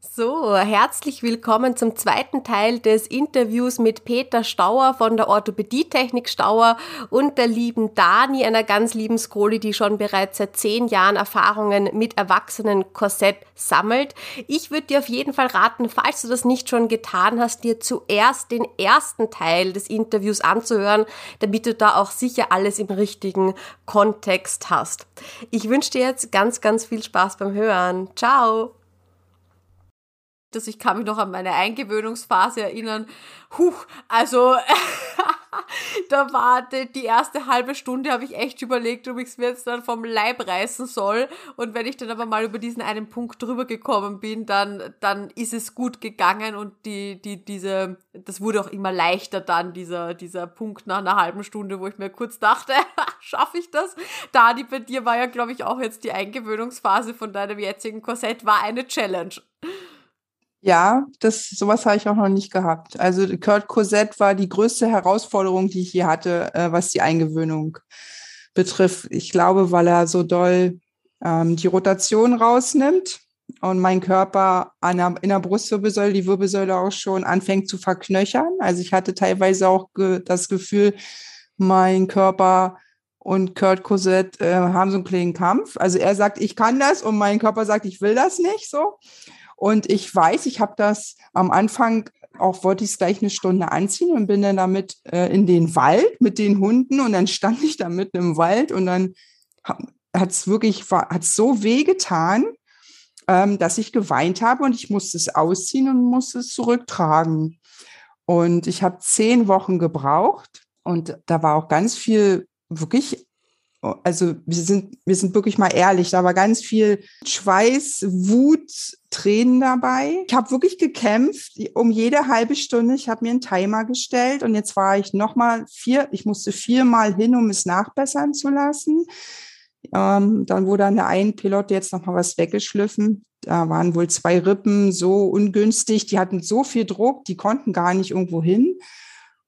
So, herzlich willkommen zum zweiten Teil des Interviews mit Peter Stauer von der Orthopädietechnik Stauer und der lieben Dani, einer ganz lieben Skoli, die schon bereits seit zehn Jahren Erfahrungen mit Erwachsenen Korsett sammelt. Ich würde dir auf jeden Fall raten, falls du das nicht schon getan hast, dir zuerst den ersten Teil des Interviews anzuhören, damit du da auch sicher alles im richtigen Kontext hast. Ich wünsche dir jetzt ganz, ganz viel Spaß beim Hören. Ciao! Dass ich kann mich noch an meine Eingewöhnungsphase erinnern. Huch, also da war die, die, erste halbe Stunde, habe ich echt überlegt, ob ich es mir jetzt dann vom Leib reißen soll. Und wenn ich dann aber mal über diesen einen Punkt drüber gekommen bin, dann, dann ist es gut gegangen und die, die, diese, das wurde auch immer leichter dann, dieser, dieser Punkt nach einer halben Stunde, wo ich mir kurz dachte, schaffe ich das? Dani, bei dir war ja, glaube ich, auch jetzt die Eingewöhnungsphase von deinem jetzigen Korsett, war eine Challenge. Ja, das, sowas habe ich auch noch nicht gehabt. Also Kurt Corsett war die größte Herausforderung, die ich hier hatte, äh, was die Eingewöhnung betrifft. Ich glaube, weil er so doll ähm, die Rotation rausnimmt und mein Körper der, in der Brustwirbelsäule, die Wirbelsäule auch schon anfängt zu verknöchern. Also ich hatte teilweise auch ge das Gefühl, mein Körper und Kurt Cosette äh, haben so einen kleinen Kampf. Also er sagt, ich kann das und mein Körper sagt, ich will das nicht so. Und ich weiß, ich habe das am Anfang auch wollte ich es gleich eine Stunde anziehen und bin dann damit äh, in den Wald mit den Hunden und dann stand ich da mitten im Wald und dann hat es wirklich hat so weh getan, ähm, dass ich geweint habe und ich musste es ausziehen und musste es zurücktragen. Und ich habe zehn Wochen gebraucht und da war auch ganz viel wirklich also wir sind, wir sind wirklich mal ehrlich, da war ganz viel Schweiß, Wut, Tränen dabei. Ich habe wirklich gekämpft um jede halbe Stunde. Ich habe mir einen Timer gestellt und jetzt war ich nochmal vier, ich musste viermal hin, um es nachbessern zu lassen. Ähm, dann wurde an der einen Pilote jetzt nochmal was weggeschliffen. Da waren wohl zwei Rippen so ungünstig, die hatten so viel Druck, die konnten gar nicht irgendwo hin.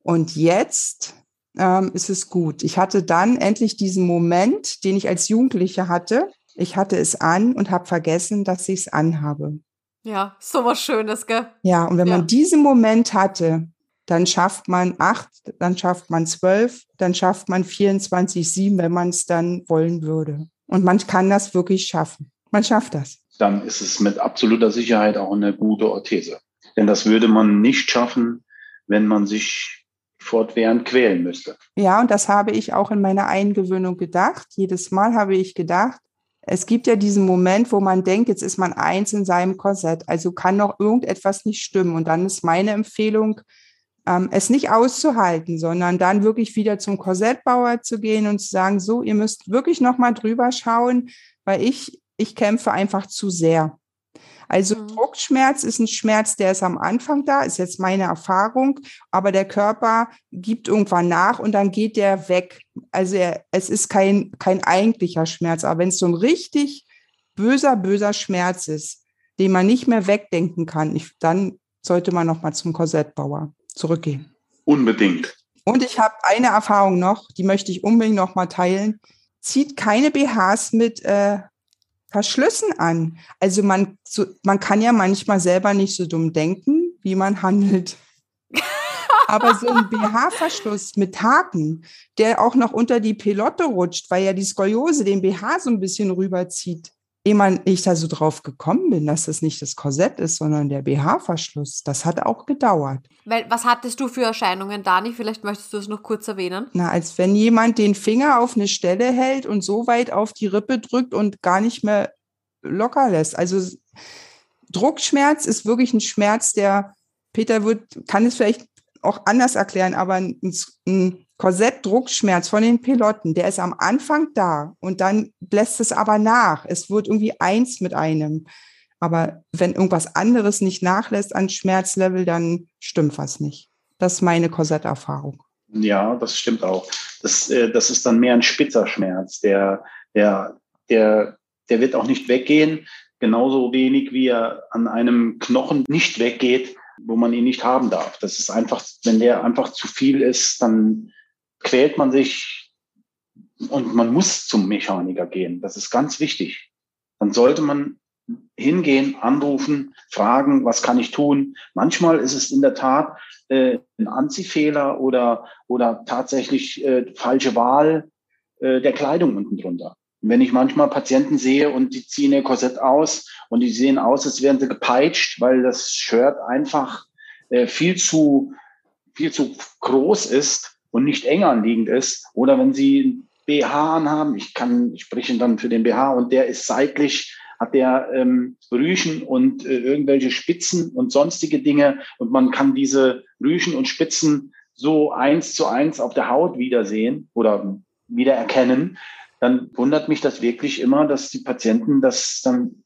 Und jetzt ähm, ist es gut. Ich hatte dann endlich diesen Moment, den ich als Jugendliche hatte. Ich hatte es an und habe vergessen, dass ich es anhabe. Ja, so was Schönes, gell? Ja, und wenn ja. man diesen Moment hatte, dann schafft man acht, dann schafft man zwölf, dann schafft man 24, sieben, wenn man es dann wollen würde. Und man kann das wirklich schaffen. Man schafft das. Dann ist es mit absoluter Sicherheit auch eine gute Orthese. Denn das würde man nicht schaffen, wenn man sich fortwährend quälen müsste. Ja, und das habe ich auch in meiner Eingewöhnung gedacht. Jedes Mal habe ich gedacht, es gibt ja diesen Moment, wo man denkt, jetzt ist man eins in seinem Korsett, also kann noch irgendetwas nicht stimmen. Und dann ist meine Empfehlung, ähm, es nicht auszuhalten, sondern dann wirklich wieder zum Korsettbauer zu gehen und zu sagen, so, ihr müsst wirklich nochmal drüber schauen, weil ich, ich kämpfe einfach zu sehr. Also mhm. Druckschmerz ist ein Schmerz, der ist am Anfang da, ist jetzt meine Erfahrung, aber der Körper gibt irgendwann nach und dann geht der weg. Also er, es ist kein, kein eigentlicher Schmerz, aber wenn es so ein richtig böser, böser Schmerz ist, den man nicht mehr wegdenken kann, ich, dann sollte man nochmal zum Korsettbauer zurückgehen. Unbedingt. Und ich habe eine Erfahrung noch, die möchte ich unbedingt nochmal teilen. Zieht keine BHs mit äh, Verschlüssen an. Also man, so, man kann ja manchmal selber nicht so dumm denken, wie man handelt. Aber so ein BH-Verschluss mit Haken, der auch noch unter die Pelotte rutscht, weil ja die Skoliose den BH so ein bisschen rüberzieht, ehe ich da so drauf gekommen bin, dass das nicht das Korsett ist, sondern der BH-Verschluss, das hat auch gedauert. Weil, was hattest du für Erscheinungen, Dani? Vielleicht möchtest du es noch kurz erwähnen. Na, als wenn jemand den Finger auf eine Stelle hält und so weit auf die Rippe drückt und gar nicht mehr locker lässt. Also Druckschmerz ist wirklich ein Schmerz, der Peter wird, kann es vielleicht auch anders erklären, aber ein, ein Korsettdruckschmerz von den Piloten, der ist am Anfang da und dann lässt es aber nach. Es wird irgendwie eins mit einem. Aber wenn irgendwas anderes nicht nachlässt an Schmerzlevel, dann stimmt was nicht. Das ist meine Korsetterfahrung. Ja, das stimmt auch. Das, äh, das ist dann mehr ein spitzer Schmerz. Der, der, der, der wird auch nicht weggehen. Genauso wenig wie er an einem Knochen nicht weggeht, wo man ihn nicht haben darf. Das ist einfach, wenn der einfach zu viel ist, dann quält man sich und man muss zum Mechaniker gehen. Das ist ganz wichtig. Dann sollte man hingehen, anrufen, fragen, was kann ich tun. Manchmal ist es in der Tat äh, ein Anziehfehler oder, oder tatsächlich äh, falsche Wahl äh, der Kleidung unten drunter. Wenn ich manchmal Patienten sehe und die ziehen ihr Korsett aus und die sehen aus, als wären sie gepeitscht, weil das Shirt einfach äh, viel zu viel zu groß ist, und nicht eng anliegend ist. Oder wenn Sie BH anhaben, ich kann, ich spreche dann für den BH und der ist seitlich, hat der ähm, Rüschen und äh, irgendwelche Spitzen und sonstige Dinge und man kann diese Rüschen und Spitzen so eins zu eins auf der Haut wiedersehen oder wiedererkennen, dann wundert mich das wirklich immer, dass die Patienten das dann,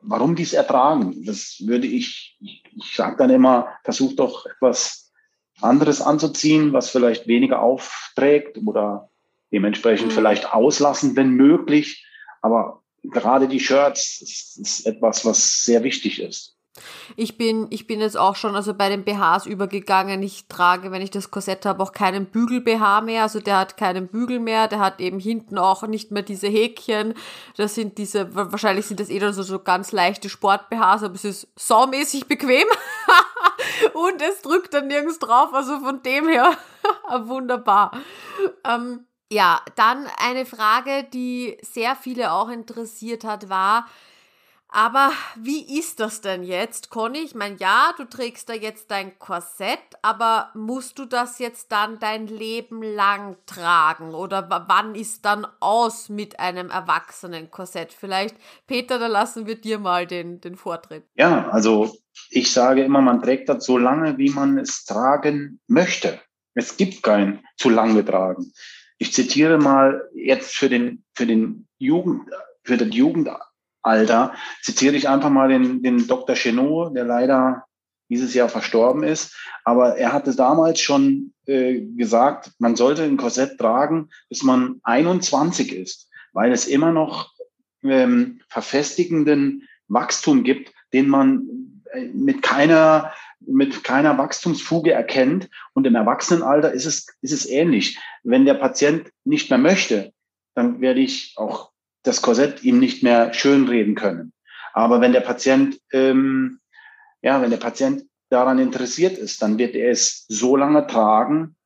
warum dies ertragen. Das würde ich, ich, ich sage dann immer, versuch doch etwas anderes anzuziehen, was vielleicht weniger aufträgt oder dementsprechend mhm. vielleicht auslassen, wenn möglich. Aber gerade die Shirts ist, ist etwas, was sehr wichtig ist. Ich bin, ich bin jetzt auch schon also bei den BHs übergegangen. Ich trage, wenn ich das Korsett habe, auch keinen Bügel-BH mehr. Also der hat keinen Bügel mehr. Der hat eben hinten auch nicht mehr diese Häkchen. Das sind diese, wahrscheinlich sind das eh dann so, so ganz leichte Sport-BHs, aber es ist saumäßig bequem. Und es drückt dann nirgends drauf. Also von dem her wunderbar. Ähm, ja, dann eine Frage, die sehr viele auch interessiert hat, war, aber wie ist das denn jetzt, Conny? Ich meine, ja, du trägst da jetzt dein Korsett, aber musst du das jetzt dann dein Leben lang tragen? Oder wann ist dann aus mit einem erwachsenen Korsett? Vielleicht, Peter, da lassen wir dir mal den, den Vortritt. Ja, also ich sage immer, man trägt das so lange, wie man es tragen möchte. Es gibt kein zu lange tragen. Ich zitiere mal jetzt für den, für den Jugend, für den Jugend Alter, zitiere ich einfach mal den, den Dr. Chenot, der leider dieses Jahr verstorben ist. Aber er hatte damals schon äh, gesagt, man sollte ein Korsett tragen, bis man 21 ist, weil es immer noch ähm, verfestigenden Wachstum gibt, den man äh, mit keiner mit keiner Wachstumsfuge erkennt. Und im Erwachsenenalter ist es, ist es ähnlich. Wenn der Patient nicht mehr möchte, dann werde ich auch das Korsett ihm nicht mehr schönreden können. Aber wenn der Patient, ähm, ja, wenn der Patient daran interessiert ist, dann wird er es so lange tragen,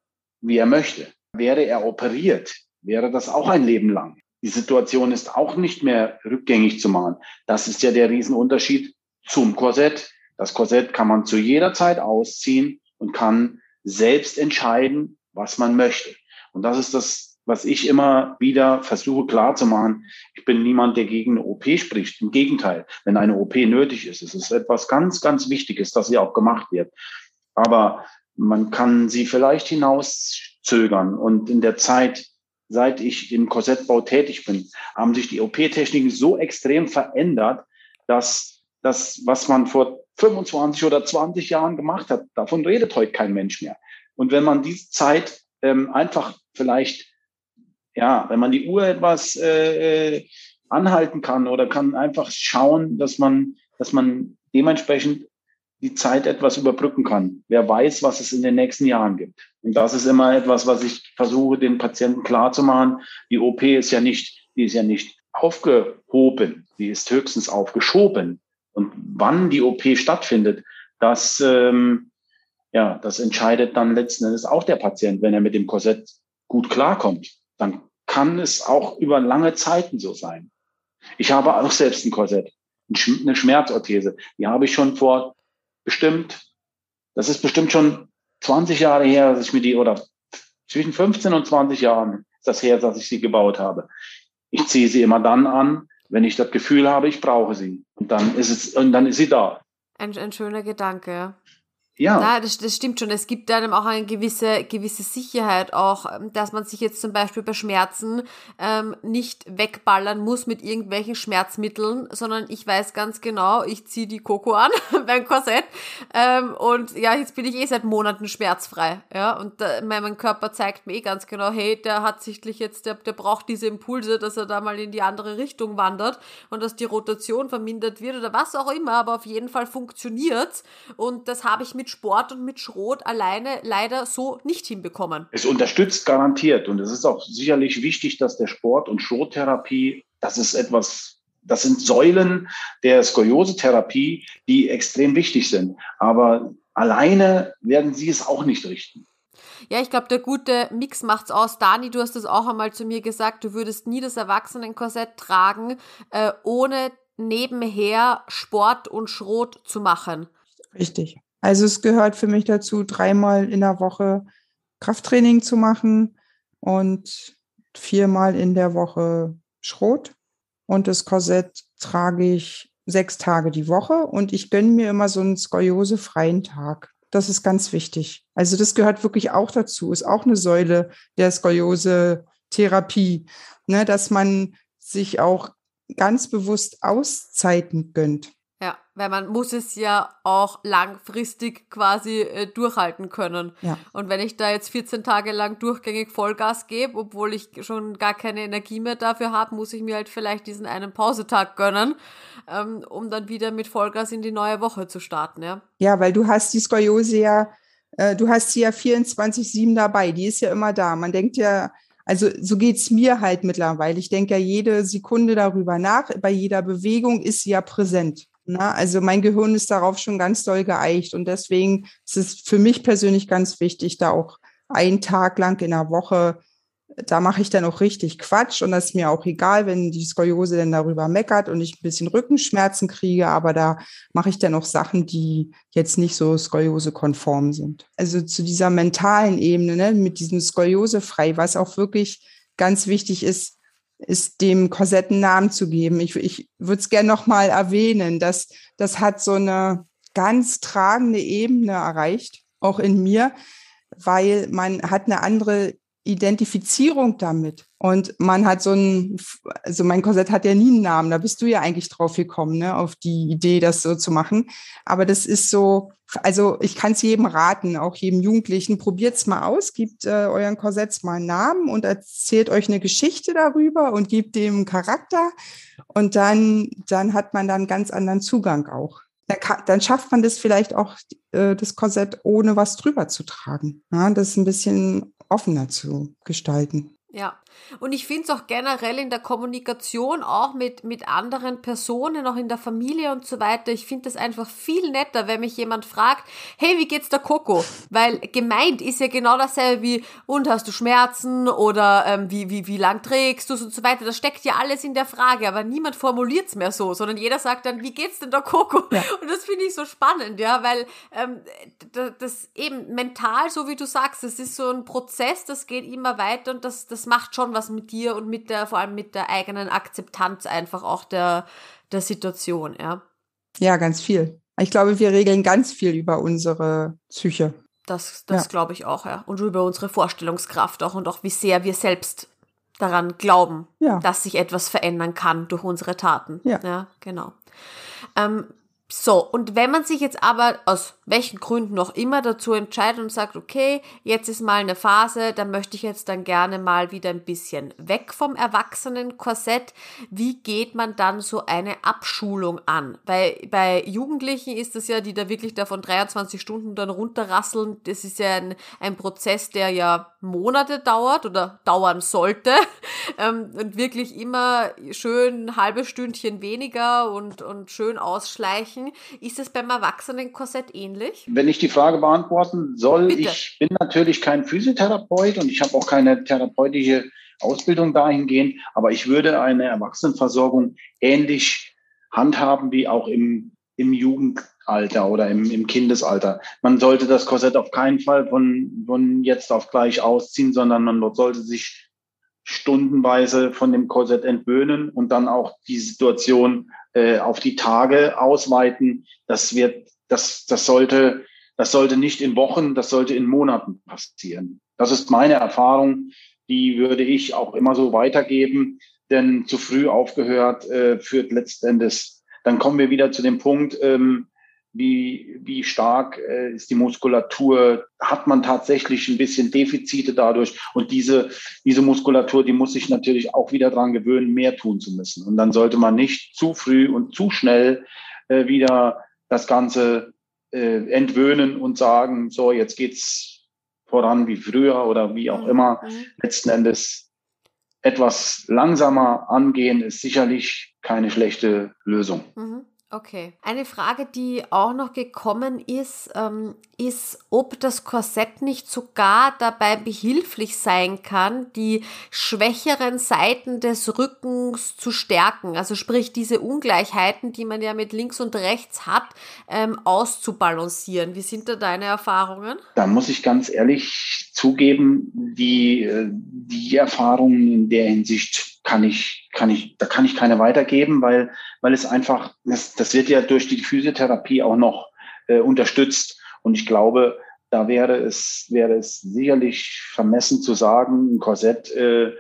wie er möchte. Wäre er operiert, wäre das auch ein Leben lang. Die Situation ist auch nicht mehr rückgängig zu machen. Das ist ja der Riesenunterschied zum Korsett. Das Korsett kann man zu jeder Zeit ausziehen und kann selbst entscheiden, was man möchte. Und das ist das was ich immer wieder versuche klarzumachen, ich bin niemand, der gegen eine OP spricht. Im Gegenteil, wenn eine OP nötig ist, es ist etwas ganz, ganz Wichtiges, dass sie auch gemacht wird. Aber man kann sie vielleicht hinauszögern. Und in der Zeit, seit ich im Korsettbau tätig bin, haben sich die OP-Techniken so extrem verändert, dass das, was man vor 25 oder 20 Jahren gemacht hat, davon redet heute kein Mensch mehr. Und wenn man diese Zeit ähm, einfach vielleicht, ja, wenn man die Uhr etwas äh, äh anhalten kann oder kann einfach schauen, dass man, dass man dementsprechend die Zeit etwas überbrücken kann. Wer weiß, was es in den nächsten Jahren gibt. Und das ist immer etwas, was ich versuche, den Patienten klarzumachen. Die OP ist ja nicht, die ist ja nicht aufgehoben, die ist höchstens aufgeschoben. Und wann die OP stattfindet, das, ähm, ja, das entscheidet dann letzten Endes auch der Patient, wenn er mit dem Korsett gut klarkommt. Dann kann es auch über lange Zeiten so sein. Ich habe auch selbst ein Korsett, eine Schmerzorthese. Die habe ich schon vor bestimmt, das ist bestimmt schon 20 Jahre her, dass ich mir die, oder zwischen 15 und 20 Jahren ist das her, dass ich sie gebaut habe. Ich ziehe sie immer dann an, wenn ich das Gefühl habe, ich brauche sie. Und dann ist es, und dann ist sie da. Ein, ein schöner Gedanke. Ja. ja das, das stimmt schon. Es gibt einem auch eine gewisse, gewisse Sicherheit auch, ähm, dass man sich jetzt zum Beispiel bei Schmerzen ähm, nicht wegballern muss mit irgendwelchen Schmerzmitteln, sondern ich weiß ganz genau, ich ziehe die Koko an beim Korsett ähm, und ja, jetzt bin ich eh seit Monaten schmerzfrei. Ja, und da, mein, Körper zeigt mir eh ganz genau, hey, der hat sichtlich jetzt, der, der braucht diese Impulse, dass er da mal in die andere Richtung wandert und dass die Rotation vermindert wird oder was auch immer, aber auf jeden Fall funktioniert's und das habe ich mit mit Sport und mit Schrot alleine leider so nicht hinbekommen. Es unterstützt garantiert und es ist auch sicherlich wichtig, dass der Sport- und Schrottherapie, das ist etwas, das sind Säulen der Skoliose-Therapie, die extrem wichtig sind. Aber alleine werden sie es auch nicht richten. Ja, ich glaube, der gute Mix macht's aus. Dani, du hast es auch einmal zu mir gesagt, du würdest nie das Erwachsenenkorsett tragen, äh, ohne nebenher Sport und Schrot zu machen. Richtig. Also es gehört für mich dazu, dreimal in der Woche Krafttraining zu machen und viermal in der Woche Schrot. Und das Korsett trage ich sechs Tage die Woche und ich gönne mir immer so einen skoliosefreien Tag. Das ist ganz wichtig. Also das gehört wirklich auch dazu, ist auch eine Säule der Skoliose-Therapie, ne, dass man sich auch ganz bewusst Auszeiten gönnt. Ja, weil man muss es ja auch langfristig quasi äh, durchhalten können. Ja. Und wenn ich da jetzt 14 Tage lang durchgängig Vollgas gebe, obwohl ich schon gar keine Energie mehr dafür habe, muss ich mir halt vielleicht diesen einen Pausetag gönnen, ähm, um dann wieder mit Vollgas in die neue Woche zu starten. Ja, ja weil du hast die Skoliose ja, äh, du hast sie ja 24-7 dabei, die ist ja immer da. Man denkt ja, also so geht's mir halt mittlerweile. Ich denke ja jede Sekunde darüber nach. Bei jeder Bewegung ist sie ja präsent. Na, also mein Gehirn ist darauf schon ganz doll geeicht und deswegen ist es für mich persönlich ganz wichtig, da auch einen Tag lang in der Woche, da mache ich dann auch richtig Quatsch und das ist mir auch egal, wenn die Skoliose dann darüber meckert und ich ein bisschen Rückenschmerzen kriege, aber da mache ich dann auch Sachen, die jetzt nicht so Skoliose-konform sind. Also zu dieser mentalen Ebene, ne, mit diesem Skoliose frei, was auch wirklich ganz wichtig ist, ist dem Korsett einen Namen zu geben. Ich, ich würde es gerne nochmal erwähnen, dass das hat so eine ganz tragende Ebene erreicht, auch in mir, weil man hat eine andere Identifizierung damit. Und man hat so ein, also mein Korsett hat ja nie einen Namen, da bist du ja eigentlich drauf gekommen, ne, auf die Idee, das so zu machen. Aber das ist so, also ich kann es jedem raten, auch jedem Jugendlichen, probiert's mal aus, gebt äh, euren Korsetts mal einen Namen und erzählt euch eine Geschichte darüber und gebt dem Charakter. Und dann, dann hat man dann einen ganz anderen Zugang auch. Dann, kann, dann schafft man das vielleicht auch, äh, das Korsett ohne was drüber zu tragen. Ja, das ist ein bisschen offener zu gestalten. Ja, und ich finde es auch generell in der Kommunikation, auch mit, mit anderen Personen, auch in der Familie und so weiter, ich finde das einfach viel netter, wenn mich jemand fragt, hey, wie geht's der Coco? Weil gemeint ist ja genau dasselbe wie, und hast du Schmerzen oder ähm, wie, wie, wie lang trägst du und so weiter. Das steckt ja alles in der Frage, aber niemand formuliert es mehr so, sondern jeder sagt dann, wie geht's denn der Coco? Ja. Und das finde ich so spannend, ja, weil ähm, das eben mental, so wie du sagst, das ist so ein Prozess, das geht immer weiter und das, das macht schon was mit dir und mit der, vor allem mit der eigenen Akzeptanz einfach auch der, der Situation, ja. Ja, ganz viel. Ich glaube, wir regeln ganz viel über unsere Psyche. Das, das ja. glaube ich auch, ja. Und über unsere Vorstellungskraft auch und auch wie sehr wir selbst daran glauben, ja. dass sich etwas verändern kann durch unsere Taten. Ja, ja genau. Ähm, so, und wenn man sich jetzt aber aus welchen Gründen noch immer dazu entscheidet und sagt, okay, jetzt ist mal eine Phase, da möchte ich jetzt dann gerne mal wieder ein bisschen weg vom Erwachsenenkorsett. Wie geht man dann so eine Abschulung an? Weil bei Jugendlichen ist es ja, die da wirklich davon 23 Stunden dann runterrasseln, das ist ja ein, ein Prozess, der ja Monate dauert oder dauern sollte ähm, und wirklich immer schön ein halbes Stündchen weniger und, und schön ausschleichen. Ist es beim Erwachsenenkorsett ähnlich? Wenn ich die Frage beantworten soll, Bitte. ich bin natürlich kein Physiotherapeut und ich habe auch keine therapeutische Ausbildung dahingehend, aber ich würde eine Erwachsenenversorgung ähnlich handhaben wie auch im, im Jugendalter oder im, im Kindesalter. Man sollte das Korsett auf keinen Fall von, von jetzt auf gleich ausziehen, sondern man sollte sich stundenweise von dem Korsett entwöhnen und dann auch die Situation äh, auf die Tage ausweiten. Das wird, das, das sollte, das sollte nicht in Wochen, das sollte in Monaten passieren. Das ist meine Erfahrung. Die würde ich auch immer so weitergeben, denn zu früh aufgehört äh, führt letztendlich. Dann kommen wir wieder zu dem Punkt, ähm, wie, wie stark äh, ist die Muskulatur, hat man tatsächlich ein bisschen Defizite dadurch. Und diese, diese Muskulatur, die muss sich natürlich auch wieder dran gewöhnen, mehr tun zu müssen. Und dann sollte man nicht zu früh und zu schnell äh, wieder das Ganze äh, entwöhnen und sagen, so, jetzt geht's voran wie früher oder wie auch mhm. immer. Mhm. Letzten Endes etwas langsamer angehen ist sicherlich keine schlechte Lösung. Mhm. Okay. Eine Frage, die auch noch gekommen ist, ähm, ist, ob das Korsett nicht sogar dabei behilflich sein kann, die schwächeren Seiten des Rückens zu stärken. Also sprich, diese Ungleichheiten, die man ja mit links und rechts hat, ähm, auszubalancieren. Wie sind da deine Erfahrungen? Da muss ich ganz ehrlich zugeben, die, äh, die Erfahrungen in der Hinsicht kann ich, kann ich, da kann ich keine weitergeben, weil, weil es einfach, das, das wird ja durch die Physiotherapie auch noch äh, unterstützt. Und ich glaube, da wäre es, wäre es sicherlich vermessen zu sagen, ein Korsett äh,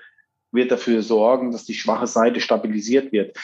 wird dafür sorgen, dass die schwache Seite stabilisiert wird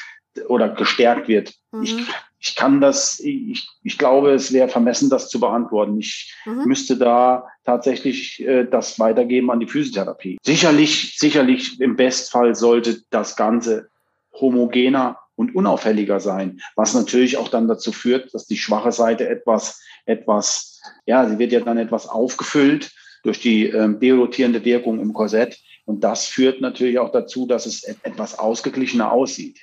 oder gestärkt wird. Mhm. Ich, ich kann das, ich, ich glaube, es wäre vermessen, das zu beantworten. Ich mhm. müsste da tatsächlich äh, das weitergeben an die Physiotherapie. Sicherlich, sicherlich im Bestfall sollte das Ganze homogener und unauffälliger sein, was natürlich auch dann dazu führt, dass die schwache Seite etwas, etwas, ja, sie wird ja dann etwas aufgefüllt durch die ähm, derotierende Wirkung im Korsett. Und das führt natürlich auch dazu, dass es etwas ausgeglichener aussieht.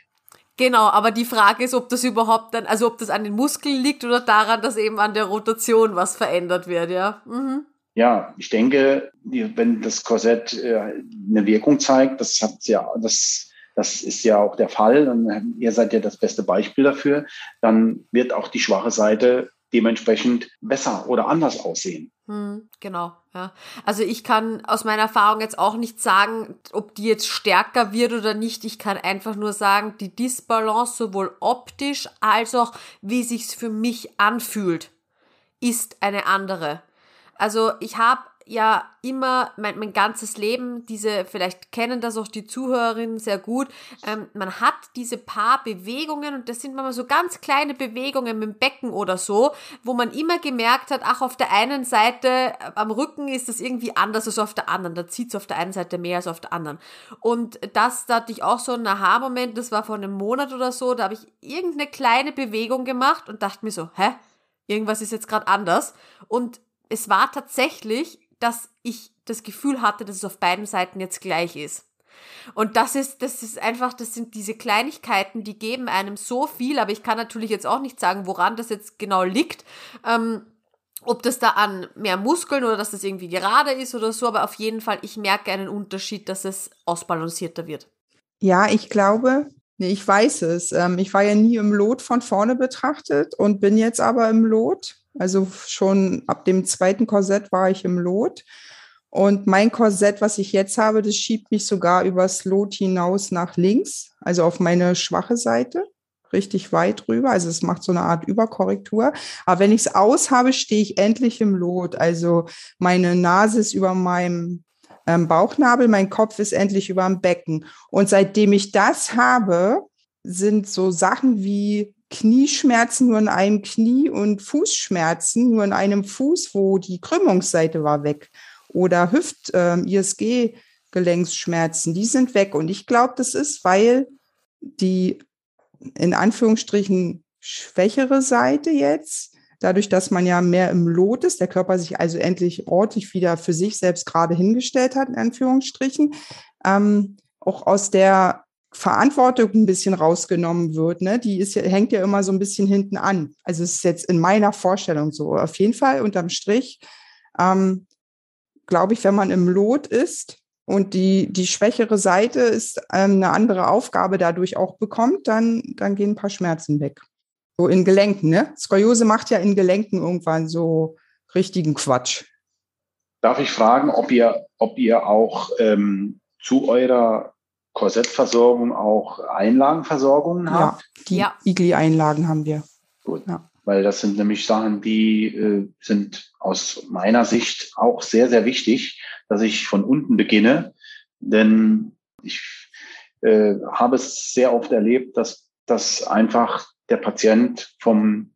Genau, aber die Frage ist, ob das überhaupt dann, also ob das an den Muskeln liegt oder daran, dass eben an der Rotation was verändert wird, ja. Mhm. Ja, ich denke, wenn das Korsett äh, eine Wirkung zeigt, das hat ja, das, das ist ja auch der Fall, und ihr seid ja das beste Beispiel dafür, dann wird auch die schwache Seite dementsprechend besser oder anders aussehen. Hm, genau, ja. Also ich kann aus meiner Erfahrung jetzt auch nicht sagen, ob die jetzt stärker wird oder nicht. Ich kann einfach nur sagen, die Disbalance sowohl optisch als auch wie sich's für mich anfühlt, ist eine andere. Also ich habe ja immer mein, mein ganzes Leben, diese, vielleicht kennen das auch die Zuhörerinnen sehr gut, ähm, man hat diese paar Bewegungen und das sind manchmal so ganz kleine Bewegungen mit dem Becken oder so, wo man immer gemerkt hat, ach, auf der einen Seite äh, am Rücken ist das irgendwie anders als auf der anderen, da zieht es auf der einen Seite mehr als auf der anderen. Und das, da hatte ich auch so einen Aha-Moment, das war vor einem Monat oder so, da habe ich irgendeine kleine Bewegung gemacht und dachte mir so, hä? Irgendwas ist jetzt gerade anders. Und es war tatsächlich dass ich das Gefühl hatte, dass es auf beiden Seiten jetzt gleich ist. Und das ist, das ist einfach, das sind diese Kleinigkeiten, die geben einem so viel, aber ich kann natürlich jetzt auch nicht sagen, woran das jetzt genau liegt. Ähm, ob das da an mehr Muskeln oder dass das irgendwie gerade ist oder so, aber auf jeden Fall, ich merke einen Unterschied, dass es ausbalancierter wird. Ja, ich glaube, nee, ich weiß es. Ähm, ich war ja nie im Lot von vorne betrachtet und bin jetzt aber im Lot. Also schon ab dem zweiten Korsett war ich im Lot. Und mein Korsett, was ich jetzt habe, das schiebt mich sogar übers Lot hinaus nach links, also auf meine schwache Seite. richtig weit rüber. Also es macht so eine Art Überkorrektur. Aber wenn ich es aus habe, stehe ich endlich im Lot. Also meine Nase ist über meinem ähm, Bauchnabel, mein Kopf ist endlich über dem Becken. Und seitdem ich das habe, sind so Sachen wie Knieschmerzen nur in einem Knie und Fußschmerzen nur in einem Fuß, wo die Krümmungsseite war weg. Oder Hüft-ISG-Gelenksschmerzen, ähm, die sind weg. Und ich glaube, das ist, weil die in Anführungsstrichen schwächere Seite jetzt, dadurch, dass man ja mehr im Lot ist, der Körper sich also endlich ordentlich wieder für sich selbst gerade hingestellt hat, in Anführungsstrichen, ähm, auch aus der Verantwortung ein bisschen rausgenommen wird, ne? Die ist hängt ja immer so ein bisschen hinten an. Also es ist jetzt in meiner Vorstellung so. Auf jeden Fall unterm Strich, ähm, glaube ich, wenn man im Lot ist, und die, die schwächere Seite ist ähm, eine andere Aufgabe dadurch auch bekommt, dann, dann gehen ein paar Schmerzen weg. So in Gelenken, ne? Skoliose macht ja in Gelenken irgendwann so richtigen Quatsch. Darf ich fragen, ob ihr, ob ihr auch ähm, zu eurer Korsettversorgung auch Einlagenversorgungen habt? Ja, die ja. Igli-Einlagen haben wir. Gut. Ja. Weil das sind nämlich Sachen, die äh, sind aus meiner Sicht auch sehr, sehr wichtig dass ich von unten beginne. Denn ich äh, habe es sehr oft erlebt, dass, dass einfach der Patient vom,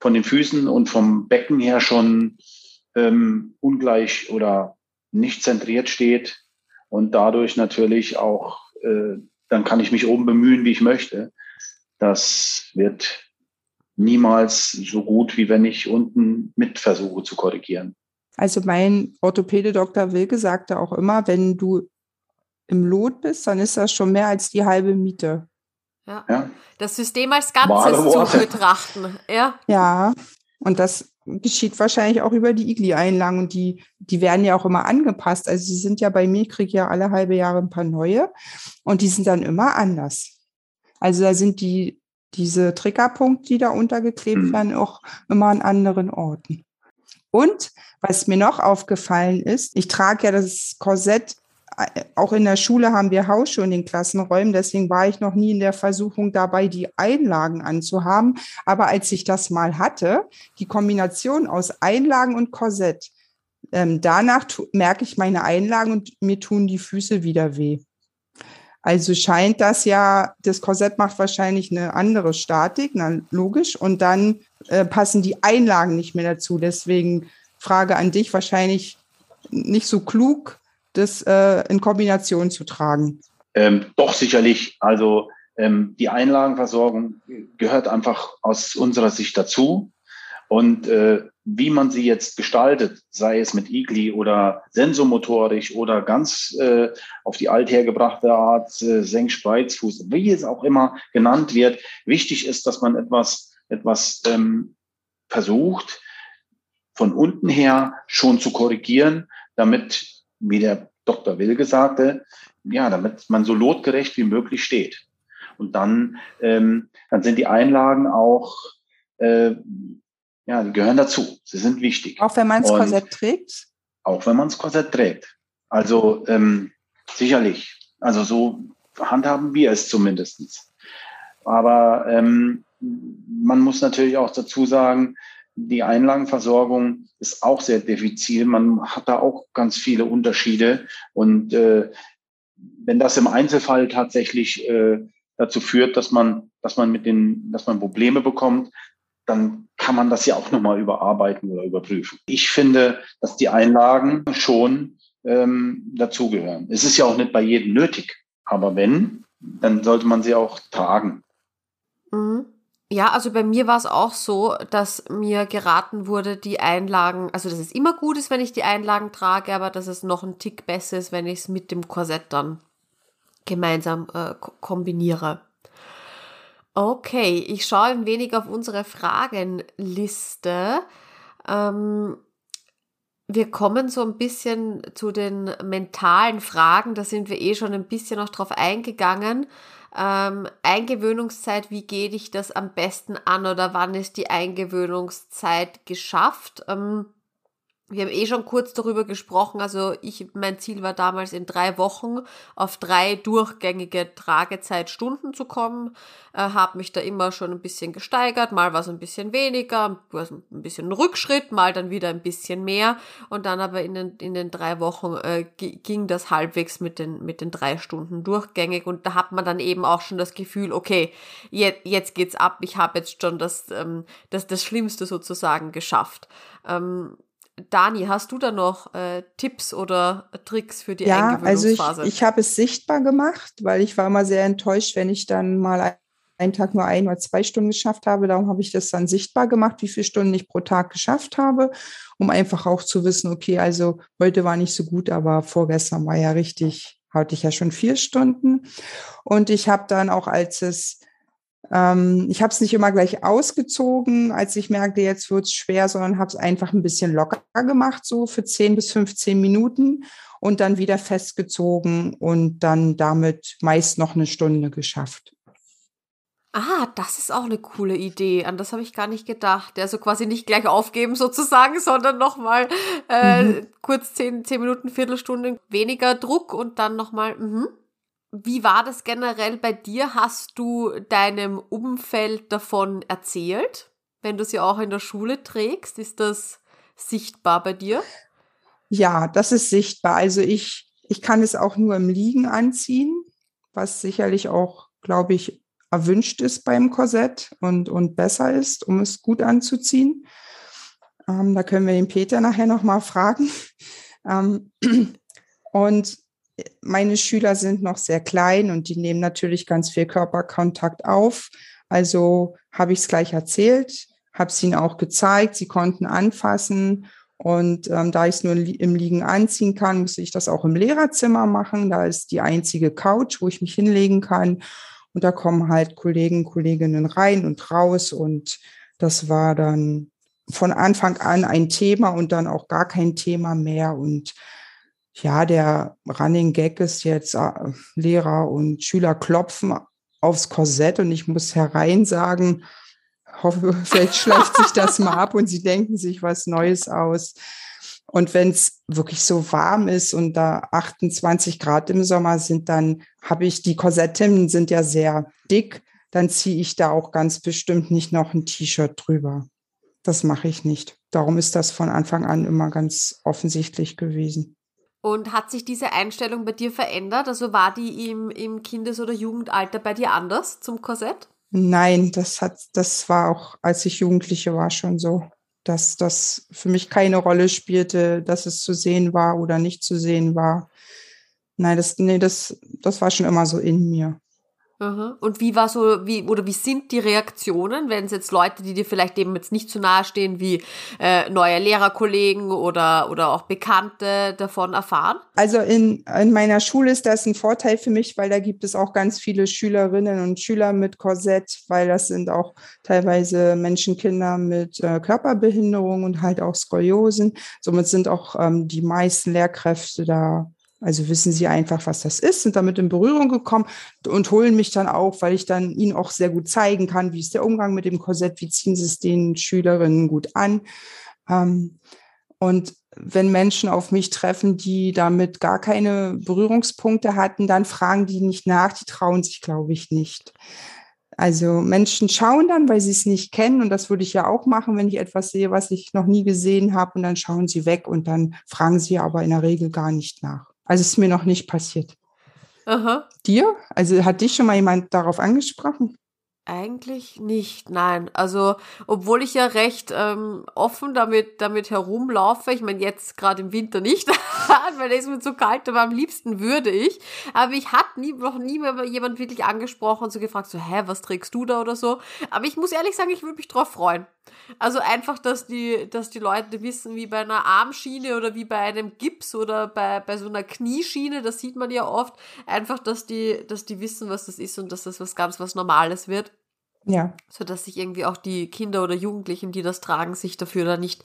von den Füßen und vom Becken her schon ähm, ungleich oder nicht zentriert steht und dadurch natürlich auch, äh, dann kann ich mich oben bemühen, wie ich möchte. Das wird niemals so gut, wie wenn ich unten mit versuche zu korrigieren. Also mein Orthopäde Dr. Wilke sagte auch immer, wenn du im Lot bist, dann ist das schon mehr als die halbe Miete. Ja. ja. Das System als Ganzes zu betrachten. Ja. ja, und das geschieht wahrscheinlich auch über die Igli-Einlagen und die, die werden ja auch immer angepasst. Also sie sind ja bei mir, ich kriege ja alle halbe Jahre ein paar neue und die sind dann immer anders. Also da sind die, diese Triggerpunkte, die da untergeklebt mhm. werden, auch immer an anderen Orten. Und was mir noch aufgefallen ist, ich trage ja das Korsett, auch in der Schule haben wir Hausschuhe in den Klassenräumen, deswegen war ich noch nie in der Versuchung dabei, die Einlagen anzuhaben. Aber als ich das mal hatte, die Kombination aus Einlagen und Korsett, ähm, danach merke ich meine Einlagen und mir tun die Füße wieder weh. Also scheint das ja, das Korsett macht wahrscheinlich eine andere Statik, na, logisch, und dann äh, passen die Einlagen nicht mehr dazu. Deswegen Frage an dich, wahrscheinlich nicht so klug, das äh, in Kombination zu tragen. Ähm, doch, sicherlich. Also ähm, die Einlagenversorgung gehört einfach aus unserer Sicht dazu. Und äh, wie man sie jetzt gestaltet, sei es mit Igli oder sensomotorisch oder ganz äh, auf die althergebrachte Art äh, Senkspreizfuß, wie es auch immer genannt wird, wichtig ist, dass man etwas, etwas ähm, versucht, von unten her schon zu korrigieren, damit, wie der Dr. Wilge sagte, ja, damit man so lotgerecht wie möglich steht. Und dann, ähm, dann sind die Einlagen auch äh, ja, die gehören dazu. Sie sind wichtig. Auch wenn man das Korsett trägt? Auch wenn man das Korsett trägt. Also ähm, sicherlich. Also so handhaben wir es zumindestens. Aber ähm, man muss natürlich auch dazu sagen, die Einlagenversorgung ist auch sehr diffizil. Man hat da auch ganz viele Unterschiede. Und äh, wenn das im Einzelfall tatsächlich äh, dazu führt, dass man, dass man mit den, dass man Probleme bekommt, dann kann man das ja auch nochmal überarbeiten oder überprüfen. Ich finde, dass die Einlagen schon ähm, dazugehören. Es ist ja auch nicht bei jedem nötig, aber wenn, dann sollte man sie auch tragen. Mhm. Ja, also bei mir war es auch so, dass mir geraten wurde, die Einlagen, also dass es immer gut ist, wenn ich die Einlagen trage, aber dass es noch ein Tick besser ist, wenn ich es mit dem Korsett dann gemeinsam äh, kombiniere. Okay, ich schaue ein wenig auf unsere Fragenliste. Ähm, wir kommen so ein bisschen zu den mentalen Fragen. Da sind wir eh schon ein bisschen noch drauf eingegangen. Ähm, Eingewöhnungszeit, wie gehe ich das am besten an oder wann ist die Eingewöhnungszeit geschafft? Ähm, wir haben eh schon kurz darüber gesprochen. Also ich, mein Ziel war damals in drei Wochen auf drei durchgängige Tragezeitstunden zu kommen. Äh, habe mich da immer schon ein bisschen gesteigert. Mal war es ein bisschen weniger, ein bisschen Rückschritt, mal dann wieder ein bisschen mehr. Und dann aber in den, in den drei Wochen äh, ging das halbwegs mit den, mit den drei Stunden durchgängig. Und da hat man dann eben auch schon das Gefühl, okay, jetzt, jetzt geht's ab. Ich habe jetzt schon das, ähm, das, das Schlimmste sozusagen geschafft. Ähm, Dani, hast du da noch äh, Tipps oder Tricks für die ja, Eingewöhnungsphase? Also ich, ich habe es sichtbar gemacht, weil ich war immer sehr enttäuscht, wenn ich dann mal einen Tag nur ein oder zwei Stunden geschafft habe. Darum habe ich das dann sichtbar gemacht, wie viele Stunden ich pro Tag geschafft habe, um einfach auch zu wissen, okay, also heute war nicht so gut, aber vorgestern war ja richtig, hatte ich ja schon vier Stunden. Und ich habe dann auch, als es ähm, ich habe es nicht immer gleich ausgezogen, als ich merkte, jetzt wird es schwer, sondern habe es einfach ein bisschen locker gemacht, so für 10 bis 15 Minuten und dann wieder festgezogen und dann damit meist noch eine Stunde geschafft. Ah, das ist auch eine coole Idee. An das habe ich gar nicht gedacht. Also quasi nicht gleich aufgeben sozusagen, sondern nochmal äh, mhm. kurz zehn, zehn Minuten, Viertelstunde weniger Druck und dann nochmal. Mhm. Wie war das generell bei dir? Hast du deinem Umfeld davon erzählt? Wenn du sie auch in der Schule trägst, ist das sichtbar bei dir? Ja, das ist sichtbar. Also ich, ich kann es auch nur im Liegen anziehen, was sicherlich auch, glaube ich, erwünscht ist beim Korsett und, und besser ist, um es gut anzuziehen. Ähm, da können wir den Peter nachher nochmal fragen. Ähm, und meine Schüler sind noch sehr klein und die nehmen natürlich ganz viel Körperkontakt auf. Also habe ich es gleich erzählt, habe es ihnen auch gezeigt, sie konnten anfassen. Und ähm, da ich es nur im Liegen anziehen kann, muss ich das auch im Lehrerzimmer machen. Da ist die einzige Couch, wo ich mich hinlegen kann. Und da kommen halt Kollegen, Kolleginnen rein und raus. Und das war dann von Anfang an ein Thema und dann auch gar kein Thema mehr. Und ja, der Running Gag ist jetzt, äh, Lehrer und Schüler klopfen aufs Korsett und ich muss herein sagen, hoffe, vielleicht schleicht sich das mal ab und sie denken sich was Neues aus. Und wenn es wirklich so warm ist und da 28 Grad im Sommer sind, dann habe ich die Korsetthemden sind ja sehr dick, dann ziehe ich da auch ganz bestimmt nicht noch ein T-Shirt drüber. Das mache ich nicht. Darum ist das von Anfang an immer ganz offensichtlich gewesen. Und hat sich diese Einstellung bei dir verändert? Also war die im, im Kindes- oder Jugendalter bei dir anders zum Korsett? Nein, das hat, das war auch, als ich Jugendliche war, schon so, dass das für mich keine Rolle spielte, dass es zu sehen war oder nicht zu sehen war. Nein, das, nee, das, das war schon immer so in mir. Und wie war so, wie, oder wie sind die Reaktionen, wenn es jetzt Leute, die dir vielleicht eben jetzt nicht so nahe stehen, wie äh, neue Lehrerkollegen oder, oder auch Bekannte davon erfahren? Also in, in meiner Schule ist das ein Vorteil für mich, weil da gibt es auch ganz viele Schülerinnen und Schüler mit Korsett, weil das sind auch teilweise Menschenkinder mit äh, Körperbehinderung und halt auch Skoliosen. Somit sind auch ähm, die meisten Lehrkräfte da also wissen sie einfach, was das ist, sind damit in Berührung gekommen und holen mich dann auch, weil ich dann ihnen auch sehr gut zeigen kann, wie ist der Umgang mit dem Korsett, wie ziehen sie es den Schülerinnen gut an. Ähm, und wenn Menschen auf mich treffen, die damit gar keine Berührungspunkte hatten, dann fragen die nicht nach, die trauen sich, glaube ich, nicht. Also Menschen schauen dann, weil sie es nicht kennen und das würde ich ja auch machen, wenn ich etwas sehe, was ich noch nie gesehen habe und dann schauen sie weg und dann fragen sie aber in der Regel gar nicht nach. Also es ist mir noch nicht passiert. Aha. Dir? Also hat dich schon mal jemand darauf angesprochen? Eigentlich nicht, nein. Also, obwohl ich ja recht ähm, offen damit, damit herumlaufe, ich meine jetzt gerade im Winter nicht, weil es mir zu kalt, aber am liebsten würde ich. Aber ich hatte nie, noch nie mehr jemand wirklich angesprochen und so gefragt, so, hä, was trägst du da oder so. Aber ich muss ehrlich sagen, ich würde mich drauf freuen. Also einfach, dass die, dass die Leute wissen, wie bei einer Armschiene oder wie bei einem Gips oder bei, bei so einer Knieschiene, das sieht man ja oft, einfach, dass die, dass die wissen, was das ist und dass das was ganz was Normales wird. Ja. So dass sich irgendwie auch die Kinder oder Jugendlichen, die das tragen, sich dafür da nicht,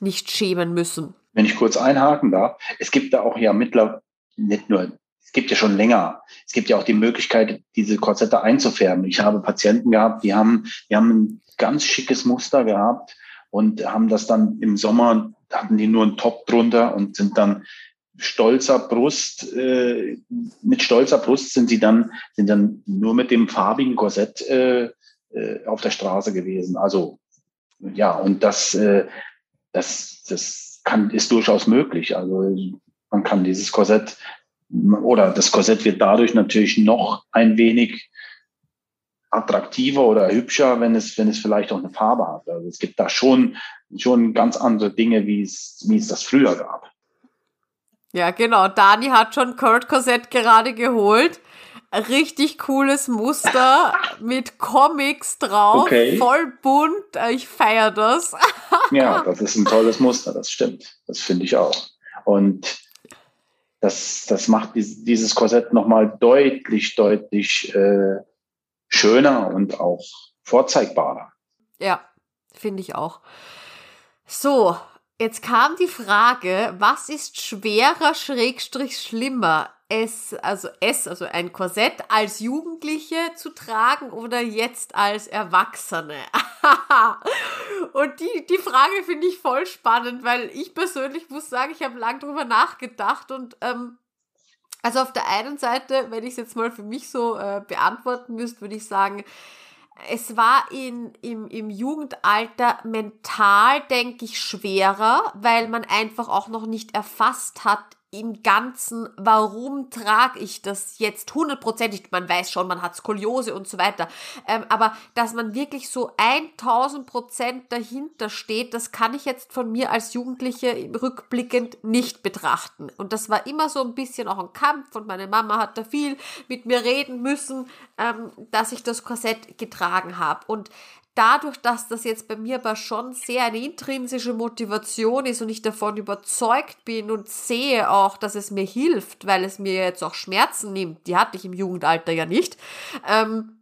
nicht schämen müssen. Wenn ich kurz einhaken darf, es gibt da auch ja mittlerweile nicht nur es gibt ja schon länger. Es gibt ja auch die Möglichkeit, diese Korsette einzufärben. Ich habe Patienten gehabt, die haben, die haben ein ganz schickes Muster gehabt und haben das dann im Sommer hatten die nur einen Top drunter und sind dann stolzer Brust, äh, mit stolzer Brust sind sie dann, sind dann nur mit dem farbigen Korsett äh, äh, auf der Straße gewesen. Also ja, und das, äh, das, das kann, ist durchaus möglich. Also man kann dieses Korsett oder das Korsett wird dadurch natürlich noch ein wenig attraktiver oder hübscher, wenn es, wenn es vielleicht auch eine Farbe hat. Also es gibt da schon, schon ganz andere Dinge, wie es, wie es das früher gab. Ja, genau. Dani hat schon Kurt Korsett gerade geholt. Richtig cooles Muster mit Comics drauf, okay. voll bunt. Ich feiere das. ja, das ist ein tolles Muster, das stimmt. Das finde ich auch. Und das, das macht dieses Korsett nochmal deutlich, deutlich äh, schöner und auch vorzeigbarer. Ja, finde ich auch. So, jetzt kam die Frage, was ist schwerer, schrägstrich schlimmer? Es, also es, also ein Korsett als Jugendliche zu tragen oder jetzt als Erwachsene? und die, die Frage finde ich voll spannend, weil ich persönlich muss sagen, ich habe lang drüber nachgedacht und ähm, also auf der einen Seite, wenn ich es jetzt mal für mich so äh, beantworten müsste, würde ich sagen, es war in, im, im Jugendalter mental, denke ich, schwerer, weil man einfach auch noch nicht erfasst hat, im Ganzen, warum trage ich das jetzt hundertprozentig? Man weiß schon, man hat Skoliose und so weiter. Ähm, aber dass man wirklich so 1000 Prozent dahinter steht, das kann ich jetzt von mir als Jugendliche rückblickend nicht betrachten. Und das war immer so ein bisschen auch ein Kampf und meine Mama hat da viel mit mir reden müssen, ähm, dass ich das Korsett getragen habe. Und dadurch, dass das jetzt bei mir aber schon sehr eine intrinsische Motivation ist und ich davon überzeugt bin und sehe auch, dass es mir hilft, weil es mir jetzt auch Schmerzen nimmt, die hatte ich im Jugendalter ja nicht. Ähm,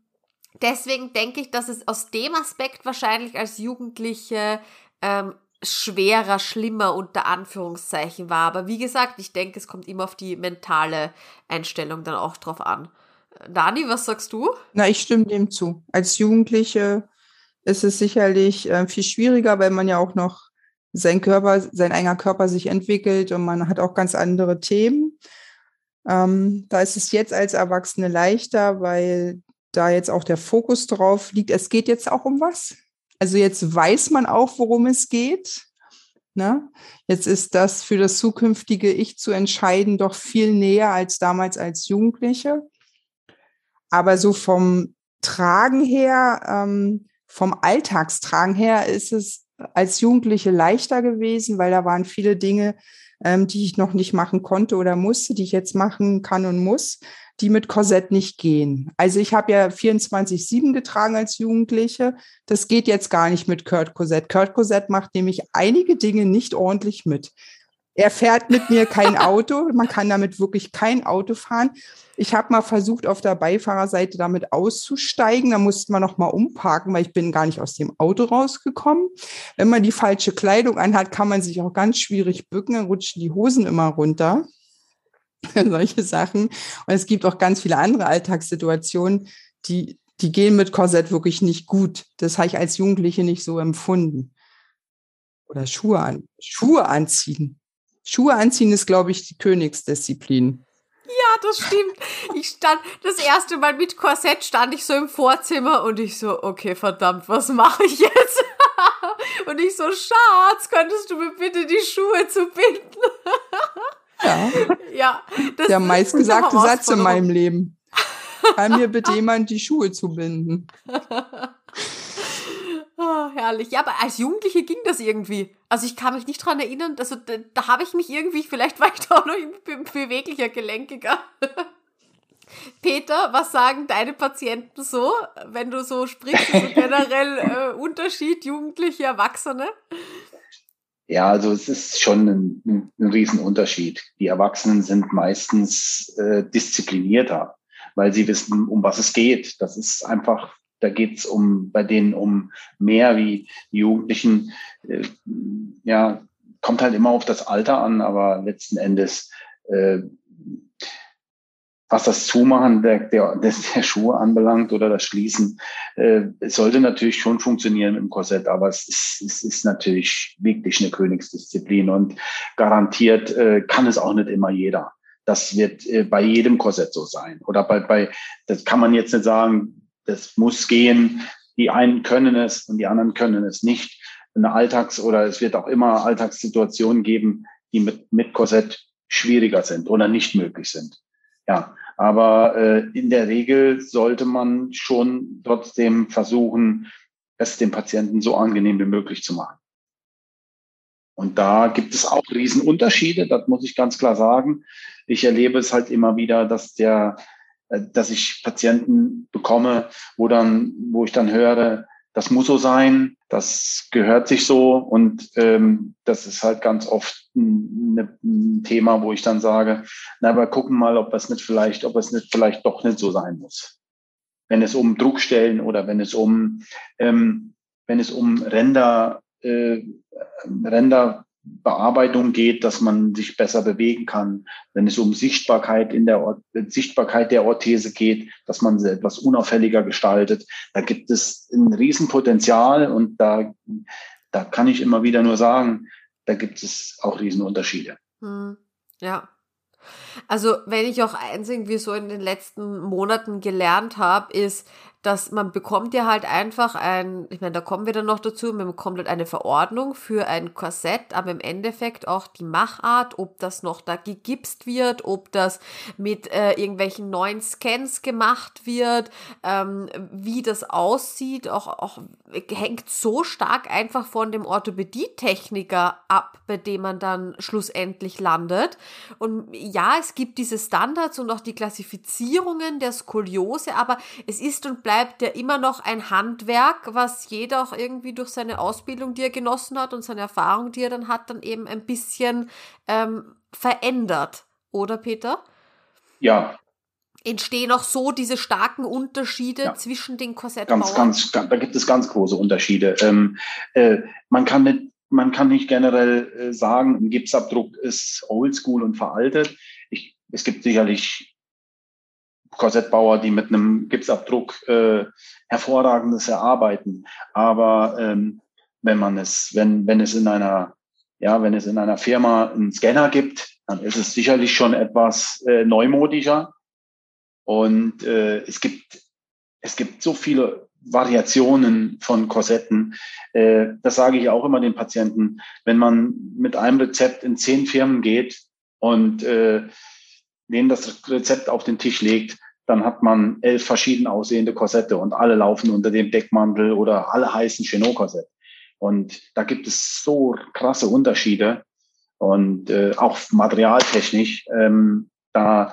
deswegen denke ich, dass es aus dem Aspekt wahrscheinlich als Jugendliche ähm, schwerer, schlimmer unter Anführungszeichen war. Aber wie gesagt, ich denke, es kommt immer auf die mentale Einstellung dann auch drauf an. Dani, was sagst du? Na, ich stimme dem zu. Als Jugendliche ist es sicherlich äh, viel schwieriger, weil man ja auch noch sein Körper, sein eigener Körper sich entwickelt und man hat auch ganz andere Themen. Ähm, da ist es jetzt als Erwachsene leichter, weil da jetzt auch der Fokus drauf liegt. Es geht jetzt auch um was. Also jetzt weiß man auch, worum es geht. Ne? Jetzt ist das für das zukünftige Ich zu entscheiden doch viel näher als damals als Jugendliche. Aber so vom Tragen her ähm, vom Alltagstragen her ist es als Jugendliche leichter gewesen, weil da waren viele Dinge, ähm, die ich noch nicht machen konnte oder musste, die ich jetzt machen kann und muss, die mit Korsett nicht gehen. Also ich habe ja 24-7 getragen als Jugendliche. Das geht jetzt gar nicht mit Kurt Korsett. Kurt Korsett macht nämlich einige Dinge nicht ordentlich mit. Er fährt mit mir kein Auto. Man kann damit wirklich kein Auto fahren. Ich habe mal versucht, auf der Beifahrerseite damit auszusteigen. Da musste man noch mal umparken, weil ich bin gar nicht aus dem Auto rausgekommen. Wenn man die falsche Kleidung anhat, kann man sich auch ganz schwierig bücken. Dann rutschen die Hosen immer runter. Solche Sachen. Und es gibt auch ganz viele andere Alltagssituationen, die, die gehen mit Korsett wirklich nicht gut. Das habe ich als Jugendliche nicht so empfunden. Oder Schuhe an. Schuhe anziehen. Schuhe anziehen ist, glaube ich, die Königsdisziplin. Ja, das stimmt. Ich stand das erste Mal mit Korsett, stand ich so im Vorzimmer und ich so, okay, verdammt, was mache ich jetzt? Und ich so, Schatz, könntest du mir bitte die Schuhe zubinden? Ja. ja das Der meistgesagte Satz in meinem Leben. Kann mir bitte jemand die Schuhe zubinden? Oh, herrlich. Ja, aber als Jugendliche ging das irgendwie. Also ich kann mich nicht dran erinnern, also da, da habe ich mich irgendwie, vielleicht war ich da auch noch be beweglicher, gelenkiger. Peter, was sagen deine Patienten so, wenn du so sprichst, so generell äh, Unterschied Jugendliche, Erwachsene? Ja, also es ist schon ein, ein, ein Riesenunterschied. Die Erwachsenen sind meistens äh, disziplinierter, weil sie wissen, um was es geht. Das ist einfach da geht's um bei denen um mehr wie Jugendlichen. Äh, ja, kommt halt immer auf das Alter an, aber letzten Endes äh, was das Zumachen der, der, der Schuhe anbelangt oder das Schließen, äh, sollte natürlich schon funktionieren im Korsett, aber es ist, es ist natürlich wirklich eine Königsdisziplin und garantiert äh, kann es auch nicht immer jeder. Das wird äh, bei jedem Korsett so sein. Oder bei, bei, das kann man jetzt nicht sagen, das muss gehen. Die einen können es und die anderen können es nicht. Eine Alltags- oder es wird auch immer Alltagssituationen geben, die mit, mit Korsett schwieriger sind oder nicht möglich sind. Ja, aber äh, in der Regel sollte man schon trotzdem versuchen, es dem Patienten so angenehm wie möglich zu machen. Und da gibt es auch Riesenunterschiede, das muss ich ganz klar sagen. Ich erlebe es halt immer wieder, dass der, dass ich Patienten bekomme, wo dann, wo ich dann höre, das muss so sein, das gehört sich so und ähm, das ist halt ganz oft ein, ein, Thema, wo ich dann sage, na, aber gucken mal, ob es nicht vielleicht, ob es nicht vielleicht doch nicht so sein muss. Wenn es um Druckstellen oder wenn es um ähm, wenn es um Ränder, äh, Ränder Bearbeitung geht, dass man sich besser bewegen kann. Wenn es um Sichtbarkeit in der Sichtbarkeit der Orthese geht, dass man sie etwas unauffälliger gestaltet, da gibt es ein Riesenpotenzial und da, da kann ich immer wieder nur sagen, da gibt es auch Riesenunterschiede. Hm, ja. Also, wenn ich auch eins irgendwie so in den letzten Monaten gelernt habe, ist, dass man bekommt ja halt einfach ein, ich meine, da kommen wir dann noch dazu, man bekommt halt eine Verordnung für ein Korsett, aber im Endeffekt auch die Machart, ob das noch da gegipst wird, ob das mit äh, irgendwelchen neuen Scans gemacht wird, ähm, wie das aussieht, auch, auch hängt so stark einfach von dem Orthopädietechniker ab, bei dem man dann schlussendlich landet. Und ja, es gibt diese Standards und auch die Klassifizierungen der Skoliose, aber es ist und bleibt ja immer noch ein Handwerk, was jeder auch irgendwie durch seine Ausbildung, die er genossen hat und seine Erfahrung, die er dann hat, dann eben ein bisschen ähm, verändert. Oder Peter? Ja. Entstehen auch so diese starken Unterschiede ja. zwischen den Korsettbauern? Ganz, ganz, ganz, da gibt es ganz große Unterschiede. Ähm, äh, man kann nicht man kann nicht generell äh, sagen, ein Gipsabdruck ist oldschool und veraltet. Es gibt sicherlich Korsettbauer, die mit einem Gipsabdruck äh, hervorragendes erarbeiten. Aber ähm, wenn man es, wenn, wenn es in einer, ja, wenn es in einer Firma einen Scanner gibt, dann ist es sicherlich schon etwas äh, neumodischer. Und äh, es gibt, es gibt so viele Variationen von Korsetten. Äh, das sage ich auch immer den Patienten. Wenn man mit einem Rezept in zehn Firmen geht und äh, denen das Rezept auf den Tisch legt, dann hat man elf verschieden aussehende Korsette und alle laufen unter dem Deckmantel oder alle heißen Chenot-Korsett. Und da gibt es so krasse Unterschiede und äh, auch materialtechnisch. Ähm, da,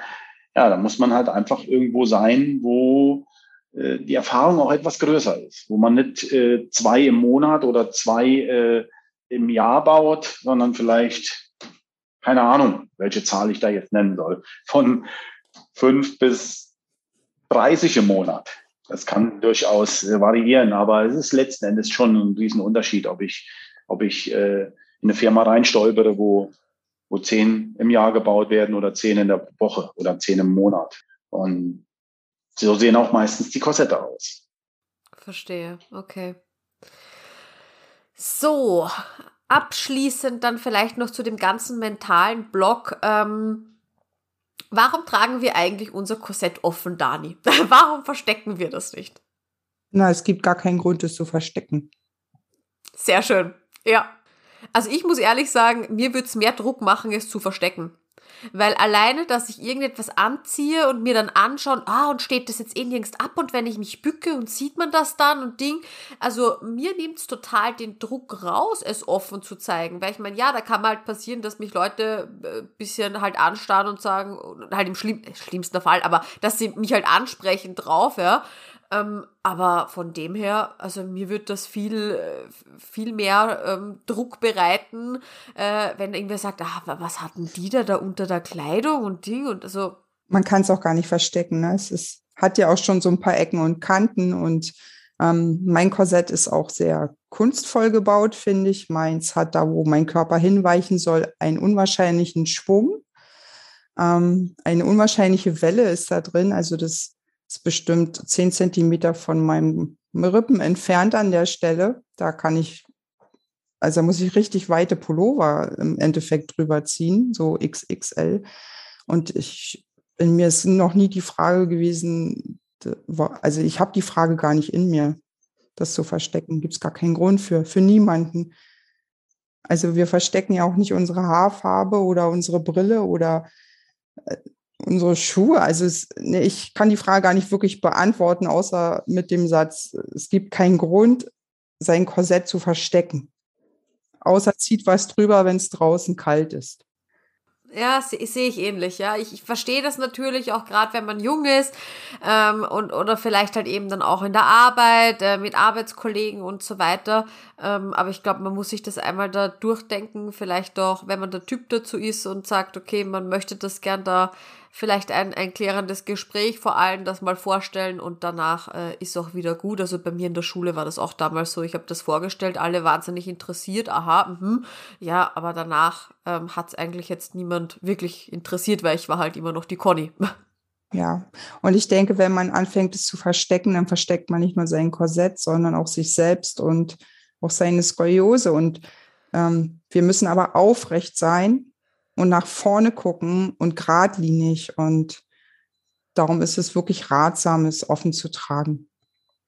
ja, da muss man halt einfach irgendwo sein, wo äh, die Erfahrung auch etwas größer ist, wo man nicht äh, zwei im Monat oder zwei äh, im Jahr baut, sondern vielleicht, keine Ahnung, welche Zahl ich da jetzt nennen soll, von fünf bis 30 im Monat. Das kann durchaus äh, variieren, aber es ist letzten Endes schon ein Riesenunterschied, ob ich, ob ich äh, in eine Firma reinstolpere, wo, wo zehn im Jahr gebaut werden oder zehn in der Woche oder zehn im Monat. Und so sehen auch meistens die Korsette aus. Verstehe, okay. So, abschließend dann vielleicht noch zu dem ganzen mentalen Block. Ähm, Warum tragen wir eigentlich unser Korsett offen, Dani? Warum verstecken wir das nicht? Na, es gibt gar keinen Grund, es zu verstecken. Sehr schön. Ja. Also ich muss ehrlich sagen, mir würde es mehr Druck machen, es zu verstecken. Weil alleine, dass ich irgendetwas anziehe und mir dann anschauen, ah, und steht das jetzt eh nirgends ab und wenn ich mich bücke und sieht man das dann und Ding. Also mir nimmt es total den Druck raus, es offen zu zeigen. Weil ich meine, ja, da kann halt passieren, dass mich Leute äh, bisschen halt anstarren und sagen, halt im schlimm, schlimmsten Fall, aber dass sie mich halt ansprechen drauf, ja. Ähm, aber von dem her, also mir wird das viel, äh, viel mehr ähm, Druck bereiten, äh, wenn irgendwer sagt, ah, was hatten die da da unter der Kleidung und Ding und also. Man kann es auch gar nicht verstecken, ne? Es ist, hat ja auch schon so ein paar Ecken und Kanten und ähm, mein Korsett ist auch sehr kunstvoll gebaut, finde ich. Meins hat da, wo mein Körper hinweichen soll, einen unwahrscheinlichen Schwung. Ähm, eine unwahrscheinliche Welle ist da drin, also das ist bestimmt zehn Zentimeter von meinem Rippen entfernt an der Stelle. Da kann ich, also muss ich richtig weite Pullover im Endeffekt drüber ziehen, so XXL. Und ich, in mir ist noch nie die Frage gewesen, also ich habe die Frage gar nicht in mir, das zu verstecken. Gibt es gar keinen Grund für, für niemanden. Also wir verstecken ja auch nicht unsere Haarfarbe oder unsere Brille oder äh, unsere Schuhe. Also es, nee, ich kann die Frage gar nicht wirklich beantworten, außer mit dem Satz, es gibt keinen Grund, sein Korsett zu verstecken. Außer zieht was drüber, wenn es draußen kalt ist. Ja, sehe seh ich ähnlich, ja. Ich, ich verstehe das natürlich auch gerade, wenn man jung ist ähm, und oder vielleicht halt eben dann auch in der Arbeit äh, mit Arbeitskollegen und so weiter. Ähm, aber ich glaube, man muss sich das einmal da durchdenken, vielleicht doch, wenn man der Typ dazu ist und sagt, okay, man möchte das gern da vielleicht ein, ein klärendes Gespräch vor allem das mal vorstellen und danach äh, ist auch wieder gut. Also bei mir in der Schule war das auch damals so, ich habe das vorgestellt, alle wahnsinnig interessiert, aha, mh, ja, aber danach ähm, hat es eigentlich jetzt niemand wirklich interessiert, weil ich war halt immer noch die Conny. Ja, und ich denke, wenn man anfängt, es zu verstecken, dann versteckt man nicht nur sein Korsett, sondern auch sich selbst und auch seine Skoliose. Und ähm, wir müssen aber aufrecht sein und nach vorne gucken und geradlinig. Und darum ist es wirklich ratsam, es offen zu tragen.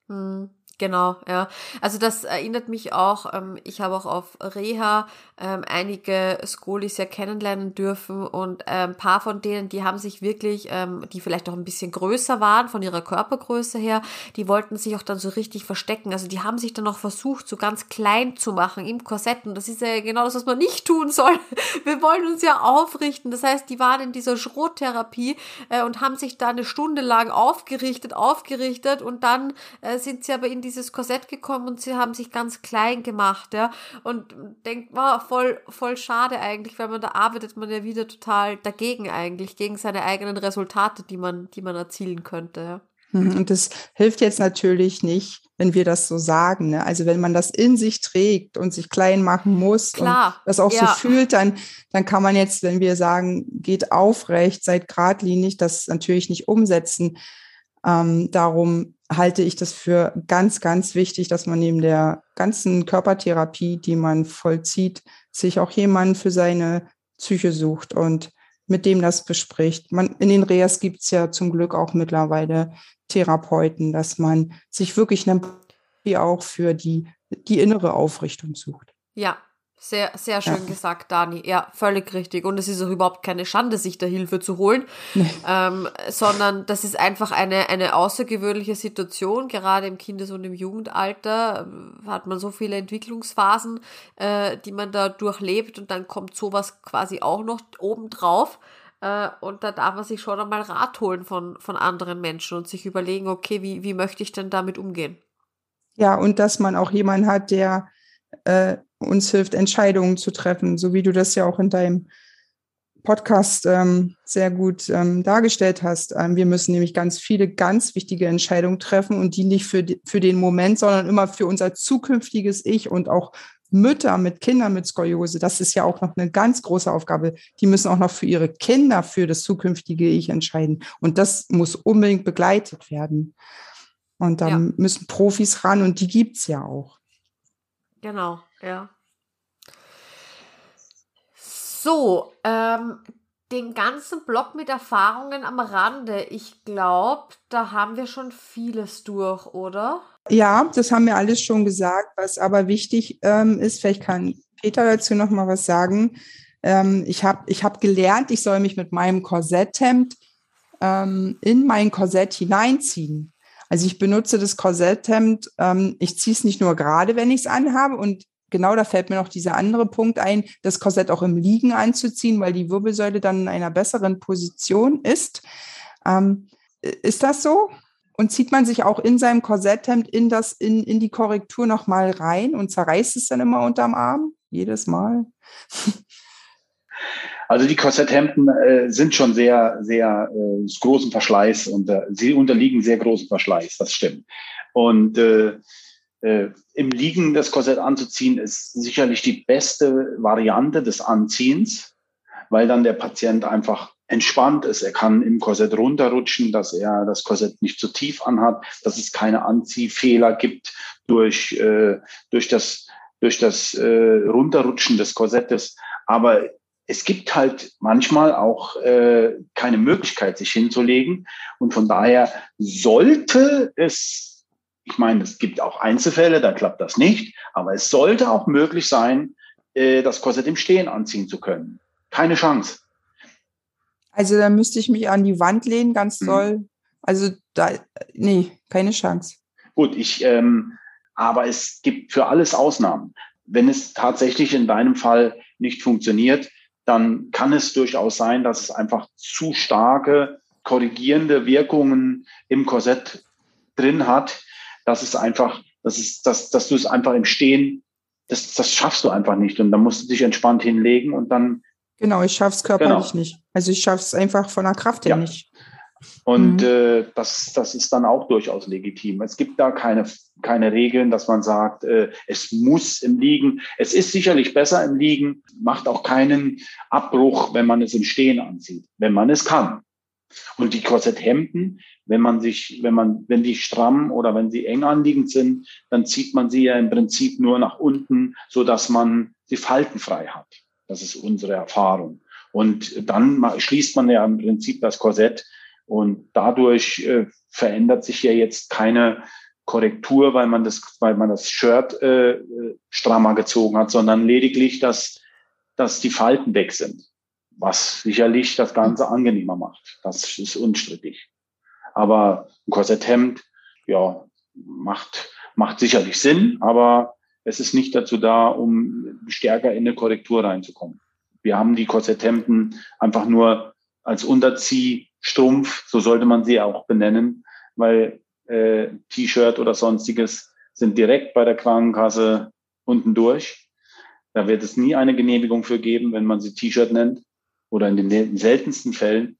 Hm. Genau, ja. Also das erinnert mich auch, ähm, ich habe auch auf Reha ähm, einige Skolis ja kennenlernen dürfen und äh, ein paar von denen, die haben sich wirklich, ähm, die vielleicht auch ein bisschen größer waren von ihrer Körpergröße her, die wollten sich auch dann so richtig verstecken. Also die haben sich dann auch versucht, so ganz klein zu machen im Korsett und das ist ja genau das, was man nicht tun soll. Wir wollen uns ja aufrichten. Das heißt, die waren in dieser Schrottherapie äh, und haben sich da eine Stunde lang aufgerichtet, aufgerichtet und dann äh, sind sie aber in die dieses Korsett gekommen und sie haben sich ganz klein gemacht, ja. Und denkt, wow, voll, voll schade eigentlich, weil man da arbeitet man ja wieder total dagegen eigentlich, gegen seine eigenen Resultate, die man, die man erzielen könnte. Mhm, und das hilft jetzt natürlich nicht, wenn wir das so sagen. Ne? Also wenn man das in sich trägt und sich klein machen muss Klar, und das auch ja. so fühlt, dann, dann kann man jetzt, wenn wir sagen, geht aufrecht, seid geradlinig, das natürlich nicht umsetzen. Ähm, darum halte ich das für ganz, ganz wichtig, dass man neben der ganzen Körpertherapie, die man vollzieht, sich auch jemanden für seine Psyche sucht und mit dem das bespricht. Man, in den Reas gibt es ja zum Glück auch mittlerweile Therapeuten, dass man sich wirklich wie auch für die, die innere Aufrichtung sucht. Ja, sehr, sehr schön ja. gesagt, Dani. Ja, völlig richtig. Und es ist auch überhaupt keine Schande, sich da Hilfe zu holen, nee. ähm, sondern das ist einfach eine, eine außergewöhnliche Situation. Gerade im Kindes- und im Jugendalter äh, hat man so viele Entwicklungsphasen, äh, die man da durchlebt und dann kommt sowas quasi auch noch obendrauf. Äh, und da darf man sich schon einmal Rat holen von, von anderen Menschen und sich überlegen, okay, wie, wie möchte ich denn damit umgehen? Ja, und dass man auch jemanden hat, der äh, uns hilft, Entscheidungen zu treffen, so wie du das ja auch in deinem Podcast ähm, sehr gut ähm, dargestellt hast. Ähm, wir müssen nämlich ganz viele ganz wichtige Entscheidungen treffen und die nicht für, die, für den Moment, sondern immer für unser zukünftiges Ich und auch Mütter mit Kindern mit Skoliose. Das ist ja auch noch eine ganz große Aufgabe. Die müssen auch noch für ihre Kinder, für das zukünftige Ich entscheiden. Und das muss unbedingt begleitet werden. Und dann ja. müssen Profis ran und die gibt's ja auch. Genau, ja. So, ähm, den ganzen Block mit Erfahrungen am Rande. Ich glaube, da haben wir schon vieles durch, oder? Ja, das haben wir alles schon gesagt. Was aber wichtig ähm, ist, vielleicht kann Peter dazu noch mal was sagen. Ähm, ich habe ich hab gelernt, ich soll mich mit meinem Korsetthemd ähm, in mein Korsett hineinziehen. Also ich benutze das Korsetthemd, ähm, ich ziehe es nicht nur gerade, wenn ich es anhabe und genau da fällt mir noch dieser andere Punkt ein, das Korsett auch im Liegen anzuziehen, weil die Wirbelsäule dann in einer besseren Position ist. Ähm, ist das so? Und zieht man sich auch in seinem Korsetthemd in das, in, in die Korrektur nochmal rein und zerreißt es dann immer unterm Arm? Jedes Mal? Also die Korsetthemden äh, sind schon sehr, sehr äh, großen Verschleiß und äh, sie unterliegen sehr großen Verschleiß, das stimmt. Und äh, äh, im Liegen das Korsett anzuziehen, ist sicherlich die beste Variante des Anziehens, weil dann der Patient einfach entspannt ist. Er kann im Korsett runterrutschen, dass er das Korsett nicht zu tief anhat, dass es keine Anziehfehler gibt durch, äh, durch das, durch das äh, Runterrutschen des Korsettes. Aber es gibt halt manchmal auch äh, keine Möglichkeit, sich hinzulegen. Und von daher sollte es, ich meine, es gibt auch Einzelfälle, da klappt das nicht, aber es sollte auch möglich sein, äh, das Korsett im Stehen anziehen zu können. Keine Chance. Also da müsste ich mich an die Wand lehnen, ganz mhm. doll. Mhm. Also da, nee, keine Chance. Gut, ich, ähm, aber es gibt für alles Ausnahmen. Wenn es tatsächlich in deinem Fall nicht funktioniert, dann kann es durchaus sein, dass es einfach zu starke korrigierende Wirkungen im Korsett drin hat, dass es einfach, dass es, dass, dass du es einfach im Stehen, das, das schaffst du einfach nicht. Und dann musst du dich entspannt hinlegen und dann Genau, ich schaffe es körperlich genau. nicht. Also ich schaffe es einfach von der Kraft her ja. nicht. Und mhm. äh, das, das ist dann auch durchaus legitim. Es gibt da keine, keine Regeln, dass man sagt, äh, es muss im Liegen. Es ist sicherlich besser im Liegen, macht auch keinen Abbruch, wenn man es im Stehen anzieht, wenn man es kann. Und die Korsetthemden, wenn man sich, wenn man, wenn die stramm oder wenn sie eng anliegend sind, dann zieht man sie ja im Prinzip nur nach unten, so dass man sie faltenfrei hat. Das ist unsere Erfahrung. Und dann schließt man ja im Prinzip das Korsett und dadurch äh, verändert sich ja jetzt keine Korrektur, weil man das, weil man das Shirt äh, strammer gezogen hat, sondern lediglich, dass, dass die Falten weg sind, was sicherlich das Ganze angenehmer macht. Das ist unstrittig. Aber ein Korsetthemd, ja, macht, macht sicherlich Sinn, aber es ist nicht dazu da, um stärker in eine Korrektur reinzukommen. Wir haben die Korsetthemden einfach nur als Unterziehstrumpf, so sollte man sie auch benennen, weil äh, T-Shirt oder sonstiges sind direkt bei der Krankenkasse unten durch. Da wird es nie eine Genehmigung für geben, wenn man sie T-Shirt nennt oder in den seltensten Fällen.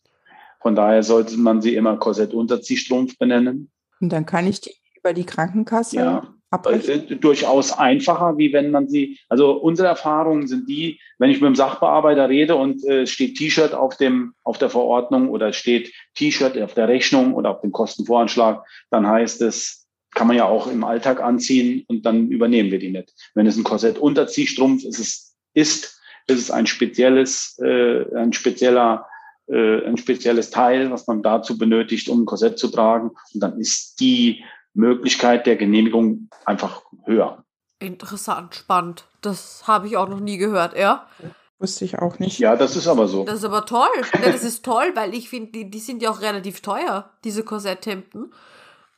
Von daher sollte man sie immer Korsett-Unterziehstrumpf benennen. Und dann kann ich die über die Krankenkasse ja abbrechen? Äh, durchaus einfacher, wie wenn man sie, also unsere Erfahrungen sind die, wenn ich mit dem Sachbearbeiter rede und äh, steht T-Shirt auf dem, auf der Verordnung oder steht T-Shirt auf der Rechnung oder auf dem Kostenvoranschlag, dann heißt es, kann man ja auch im Alltag anziehen und dann übernehmen wir die nicht. Wenn es ein Korsett Unterziehstrumpf ist, ist, ist, ist es ein spezielles, äh, ein spezieller äh, ein spezielles Teil, was man dazu benötigt, um ein Korsett zu tragen. Und dann ist die Möglichkeit der Genehmigung einfach höher. Interessant, spannend. Das habe ich auch noch nie gehört, ja. Wusste ich auch nicht. Ja, das ist aber so. Das ist aber toll. Ja, das ist toll, weil ich finde, die, die sind ja auch relativ teuer, diese Korsetthemden.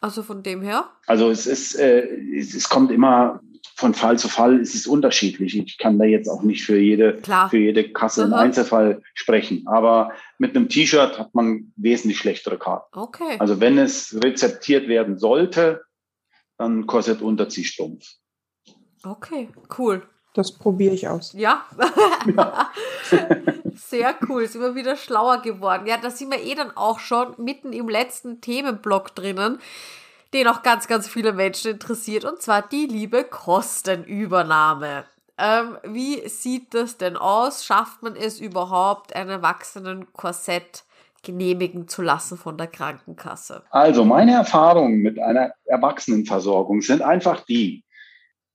Also von dem her. Also es ist, äh, es, es kommt immer von Fall zu Fall ist es unterschiedlich. Ich kann da jetzt auch nicht für jede, Klar. für jede Kasse im Einzelfall sprechen. Aber mit einem T-Shirt hat man wesentlich schlechtere Karten. Okay. Also wenn es rezeptiert werden sollte, dann Korsett Unterziehstrumpf. Okay, cool. Das probiere ich aus. Ja. ja. Sehr cool. Sind wir wieder schlauer geworden. Ja, da sind wir eh dann auch schon mitten im letzten Themenblock drinnen den auch ganz, ganz viele Menschen interessiert, und zwar die liebe Kostenübernahme. Ähm, wie sieht das denn aus? Schafft man es überhaupt, einen Erwachsenen Korsett genehmigen zu lassen von der Krankenkasse? Also meine Erfahrungen mit einer Erwachsenenversorgung sind einfach die,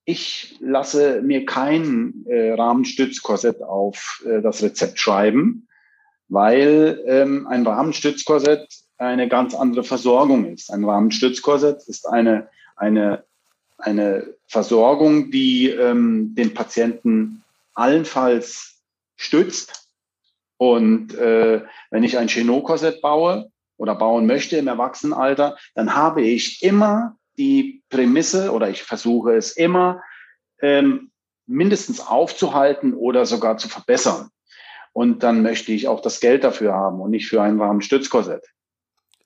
ich lasse mir kein äh, Rahmenstützkorsett auf äh, das Rezept schreiben, weil ähm, ein Rahmenstützkorsett eine ganz andere Versorgung ist. Ein Rahmenstützkorsett ist eine, eine, eine Versorgung, die ähm, den Patienten allenfalls stützt. Und äh, wenn ich ein Chenot-Korsett baue oder bauen möchte im Erwachsenenalter, dann habe ich immer die Prämisse oder ich versuche es immer ähm, mindestens aufzuhalten oder sogar zu verbessern. Und dann möchte ich auch das Geld dafür haben und nicht für einen warmen Stützkorsett.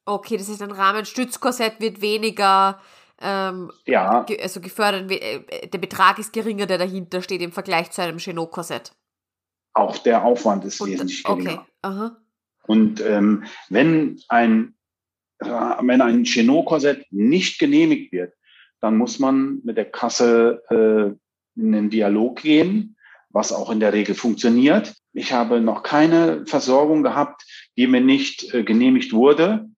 Okay, das ist ein Rahmenstützkorsett wird weniger ähm, ja. ge also gefördert, äh, der Betrag ist geringer, der dahinter steht im Vergleich zu einem Chenot-Korsett. Auch der Aufwand ist Und, wesentlich geringer. Okay. Aha. Und ähm, wenn ein wenn ein Chenot-Korsett nicht genehmigt wird, dann muss man mit der Kasse äh, in den Dialog gehen, was auch in der Regel funktioniert. ich habe noch keine Versorgung gehabt, die mir nicht äh, genehmigt wurde.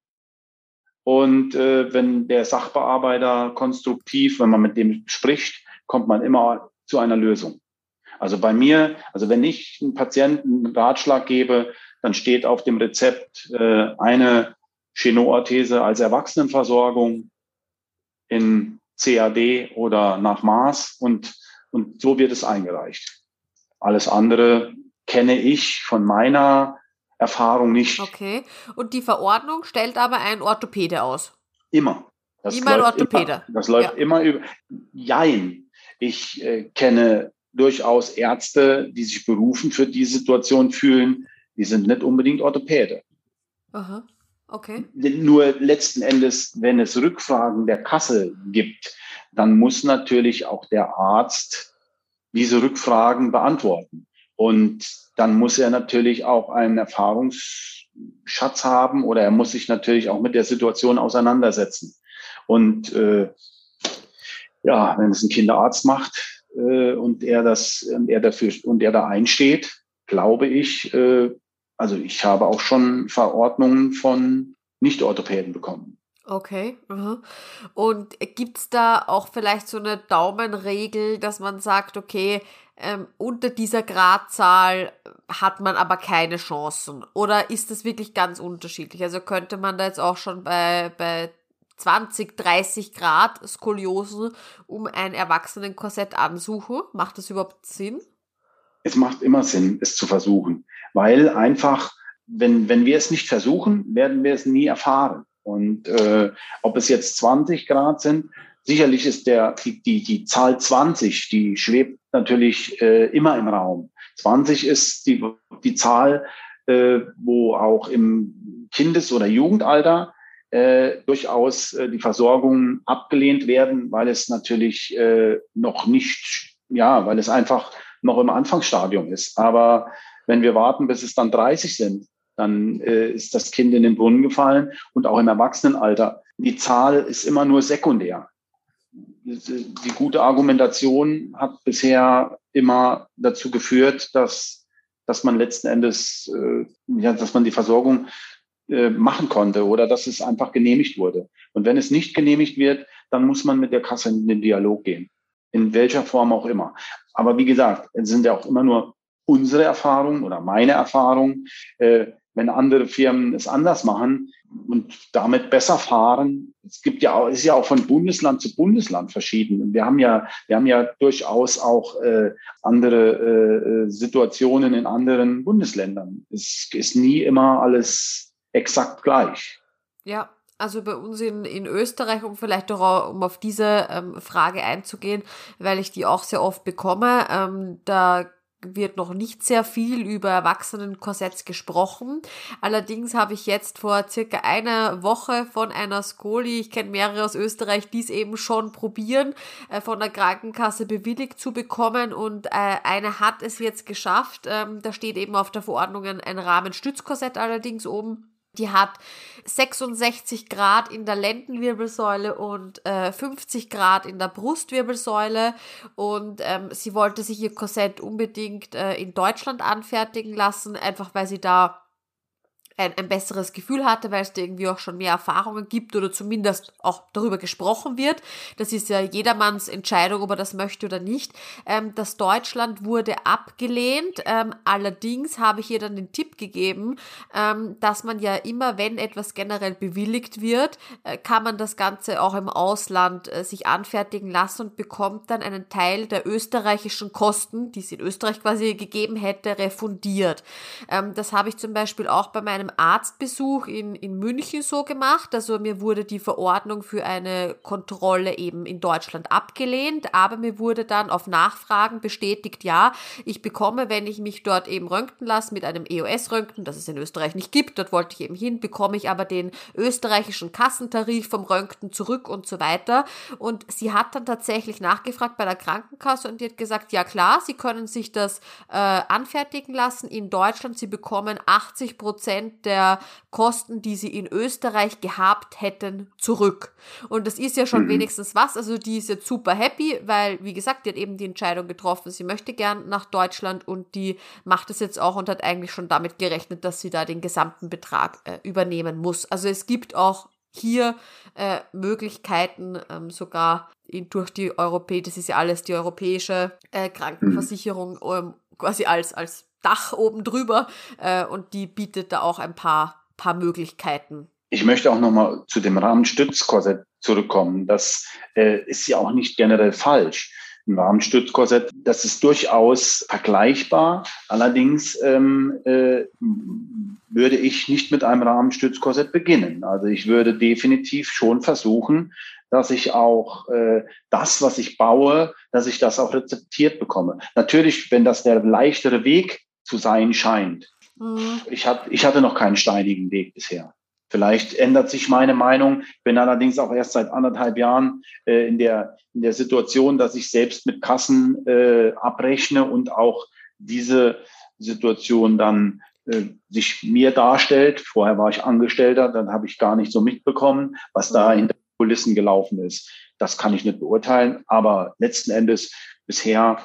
Und äh, wenn der Sachbearbeiter konstruktiv, wenn man mit dem spricht, kommt man immer zu einer Lösung. Also bei mir, also wenn ich einem Patienten einen Ratschlag gebe, dann steht auf dem Rezept äh, eine Chenoorthese als Erwachsenenversorgung in CAD oder nach Maß und, und so wird es eingereicht. Alles andere kenne ich von meiner Erfahrung nicht. Okay. Und die Verordnung stellt aber ein Orthopäde aus. Immer. Das immer ein Orthopäde. Immer. Das läuft ja. immer über. Jein. Ich äh, kenne durchaus Ärzte, die sich berufen für die Situation fühlen. Die sind nicht unbedingt Orthopäde. Aha. Okay. Nur letzten Endes, wenn es Rückfragen der Kasse gibt, dann muss natürlich auch der Arzt diese Rückfragen beantworten. Und dann muss er natürlich auch einen Erfahrungsschatz haben oder er muss sich natürlich auch mit der Situation auseinandersetzen. Und äh, ja, wenn es ein Kinderarzt macht äh, und er das er dafür und er da einsteht, glaube ich, äh, also ich habe auch schon Verordnungen von Nicht-Orthopäden bekommen. Okay. Und gibt's da auch vielleicht so eine Daumenregel, dass man sagt, okay, ähm, unter dieser Gradzahl hat man aber keine Chancen? Oder ist das wirklich ganz unterschiedlich? Also könnte man da jetzt auch schon bei, bei 20, 30 Grad Skoliosen um ein Erwachsenenkorsett ansuchen? Macht das überhaupt Sinn? Es macht immer Sinn, es zu versuchen, weil einfach, wenn, wenn wir es nicht versuchen, werden wir es nie erfahren. Und äh, ob es jetzt 20 Grad sind, sicherlich ist der, die, die, die Zahl 20, die schwebt natürlich äh, immer im Raum. 20 ist die, die Zahl, äh, wo auch im Kindes- oder Jugendalter äh, durchaus äh, die Versorgungen abgelehnt werden, weil es natürlich äh, noch nicht, ja, weil es einfach noch im Anfangsstadium ist. Aber wenn wir warten, bis es dann 30 sind, dann äh, ist das Kind in den Brunnen gefallen und auch im Erwachsenenalter. Die Zahl ist immer nur sekundär die gute Argumentation hat bisher immer dazu geführt, dass, dass man letzten Endes, äh, ja, dass man die Versorgung äh, machen konnte oder dass es einfach genehmigt wurde. Und wenn es nicht genehmigt wird, dann muss man mit der Kasse in den Dialog gehen. In welcher Form auch immer. Aber wie gesagt, es sind ja auch immer nur unsere Erfahrungen oder meine Erfahrungen. Äh, wenn andere Firmen es anders machen und damit besser fahren. Es gibt ja auch, ist ja auch von Bundesland zu Bundesland verschieden. Wir haben ja, wir haben ja durchaus auch äh, andere äh, Situationen in anderen Bundesländern. Es ist nie immer alles exakt gleich. Ja, also bei uns in, in Österreich, um vielleicht auch um auf diese ähm, Frage einzugehen, weil ich die auch sehr oft bekomme, ähm, da wird noch nicht sehr viel über Erwachsenenkorsetts gesprochen. Allerdings habe ich jetzt vor circa einer Woche von einer Skoli, ich kenne mehrere aus Österreich, die es eben schon probieren, äh, von der Krankenkasse bewilligt zu bekommen und äh, eine hat es jetzt geschafft. Ähm, da steht eben auf der Verordnung ein Rahmenstützkorsett allerdings oben die hat 66 Grad in der Lendenwirbelsäule und äh, 50 Grad in der Brustwirbelsäule. Und ähm, sie wollte sich ihr Korsett unbedingt äh, in Deutschland anfertigen lassen, einfach weil sie da ein, ein besseres Gefühl hatte, weil es da irgendwie auch schon mehr Erfahrungen gibt oder zumindest auch darüber gesprochen wird. Das ist ja jedermanns Entscheidung, ob er das möchte oder nicht. Ähm, das Deutschland wurde abgelehnt. Ähm, allerdings habe ich ihr dann den Tipp gegeben, ähm, dass man ja immer, wenn etwas generell bewilligt wird, äh, kann man das Ganze auch im Ausland äh, sich anfertigen lassen und bekommt dann einen Teil der österreichischen Kosten, die es in Österreich quasi gegeben hätte, refundiert. Ähm, das habe ich zum Beispiel auch bei meinem Arztbesuch in, in München so gemacht. Also mir wurde die Verordnung für eine Kontrolle eben in Deutschland abgelehnt, aber mir wurde dann auf Nachfragen bestätigt, ja, ich bekomme, wenn ich mich dort eben röntgen lasse mit einem EOS-Röntgen, das es in Österreich nicht gibt, dort wollte ich eben hin, bekomme ich aber den österreichischen Kassentarif vom Röntgen zurück und so weiter. Und sie hat dann tatsächlich nachgefragt bei der Krankenkasse und die hat gesagt, ja klar, sie können sich das äh, anfertigen lassen in Deutschland, sie bekommen 80 Prozent Prozent der Kosten, die sie in Österreich gehabt hätten, zurück. Und das ist ja schon mhm. wenigstens was. Also die ist jetzt super happy, weil, wie gesagt, die hat eben die Entscheidung getroffen, sie möchte gern nach Deutschland und die macht es jetzt auch und hat eigentlich schon damit gerechnet, dass sie da den gesamten Betrag äh, übernehmen muss. Also es gibt auch hier äh, Möglichkeiten, ähm, sogar in, durch die Europäische, das ist ja alles die europäische äh, Krankenversicherung, mhm. ähm, quasi als, als Dach oben drüber äh, und die bietet da auch ein paar, paar Möglichkeiten. Ich möchte auch nochmal zu dem Rahmenstützkorsett zurückkommen. Das äh, ist ja auch nicht generell falsch ein Rahmenstützkorsett. Das ist durchaus vergleichbar. Allerdings ähm, äh, würde ich nicht mit einem Rahmenstützkorsett beginnen. Also ich würde definitiv schon versuchen, dass ich auch äh, das, was ich baue, dass ich das auch rezeptiert bekomme. Natürlich, wenn das der leichtere Weg zu sein scheint. Mhm. Ich, hat, ich hatte noch keinen steinigen Weg bisher. Vielleicht ändert sich meine Meinung. Ich bin allerdings auch erst seit anderthalb Jahren äh, in, der, in der Situation, dass ich selbst mit Kassen äh, abrechne und auch diese Situation dann äh, sich mir darstellt. Vorher war ich Angestellter, dann habe ich gar nicht so mitbekommen, was da mhm. hinter Kulissen gelaufen ist. Das kann ich nicht beurteilen, aber letzten Endes bisher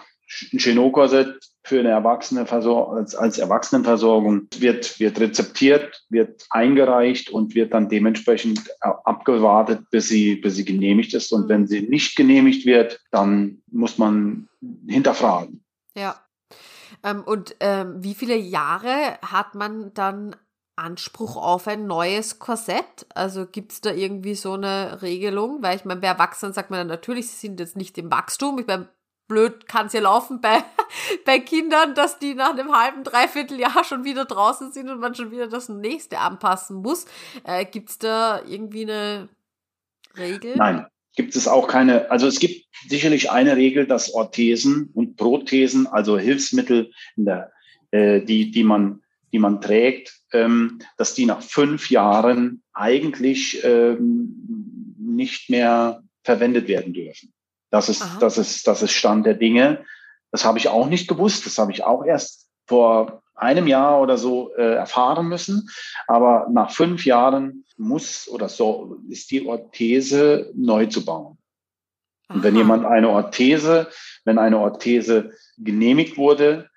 ein Chenot-Korsett für eine Erwachsene als, als Erwachsenenversorgung wird, wird rezeptiert, wird eingereicht und wird dann dementsprechend abgewartet, bis sie, bis sie genehmigt ist. Und wenn sie nicht genehmigt wird, dann muss man hinterfragen. Ja. Ähm, und ähm, wie viele Jahre hat man dann Anspruch auf ein neues Korsett? Also gibt es da irgendwie so eine Regelung? Weil ich meine, bei Erwachsenen sagt man dann natürlich, sie sind jetzt nicht im Wachstum. Ich meine, blöd kann es ja laufen bei, bei Kindern, dass die nach einem halben, dreiviertel Jahr schon wieder draußen sind und man schon wieder das nächste anpassen muss. Äh, Gibt es da irgendwie eine Regel? Nein, gibt es auch keine. Also es gibt sicherlich eine Regel, dass Orthesen und Prothesen, also Hilfsmittel, der, äh, die, die, man, die man trägt, ähm, dass die nach fünf Jahren eigentlich ähm, nicht mehr verwendet werden dürfen. Das ist, das ist, das ist Stand der Dinge. Das habe ich auch nicht gewusst. Das habe ich auch erst vor einem Jahr oder so äh, erfahren müssen. Aber nach fünf Jahren muss oder so ist die Orthese neu zu bauen. Und wenn jemand eine Orthese, wenn eine Orthese genehmigt wurde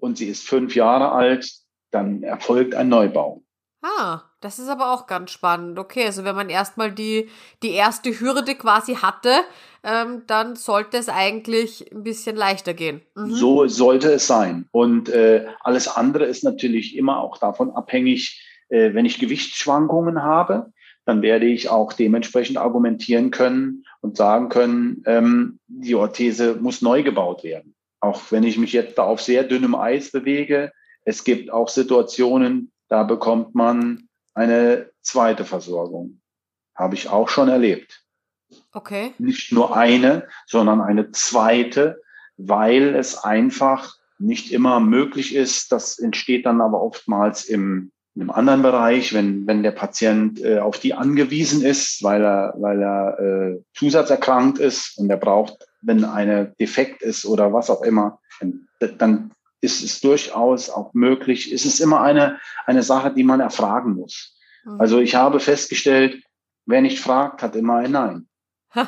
und sie ist fünf Jahre alt, dann erfolgt ein Neubau. Ah, das ist aber auch ganz spannend. Okay, also wenn man erstmal die, die erste Hürde quasi hatte, ähm, dann sollte es eigentlich ein bisschen leichter gehen. Mhm. So sollte es sein. Und äh, alles andere ist natürlich immer auch davon abhängig, äh, wenn ich Gewichtsschwankungen habe, dann werde ich auch dementsprechend argumentieren können und sagen können, ähm, die Orthese muss neu gebaut werden. Auch wenn ich mich jetzt da auf sehr dünnem Eis bewege, es gibt auch Situationen, da bekommt man eine zweite Versorgung. Habe ich auch schon erlebt. Okay. Nicht nur eine, sondern eine zweite, weil es einfach nicht immer möglich ist. Das entsteht dann aber oftmals im, im anderen Bereich, wenn, wenn der Patient äh, auf die angewiesen ist, weil er, weil er äh, zusatzerkrankt ist und er braucht, wenn eine defekt ist oder was auch immer, dann ist es durchaus auch möglich. Es ist immer eine, eine Sache, die man erfragen muss. Mhm. Also ich habe festgestellt, wer nicht fragt, hat immer ein Nein.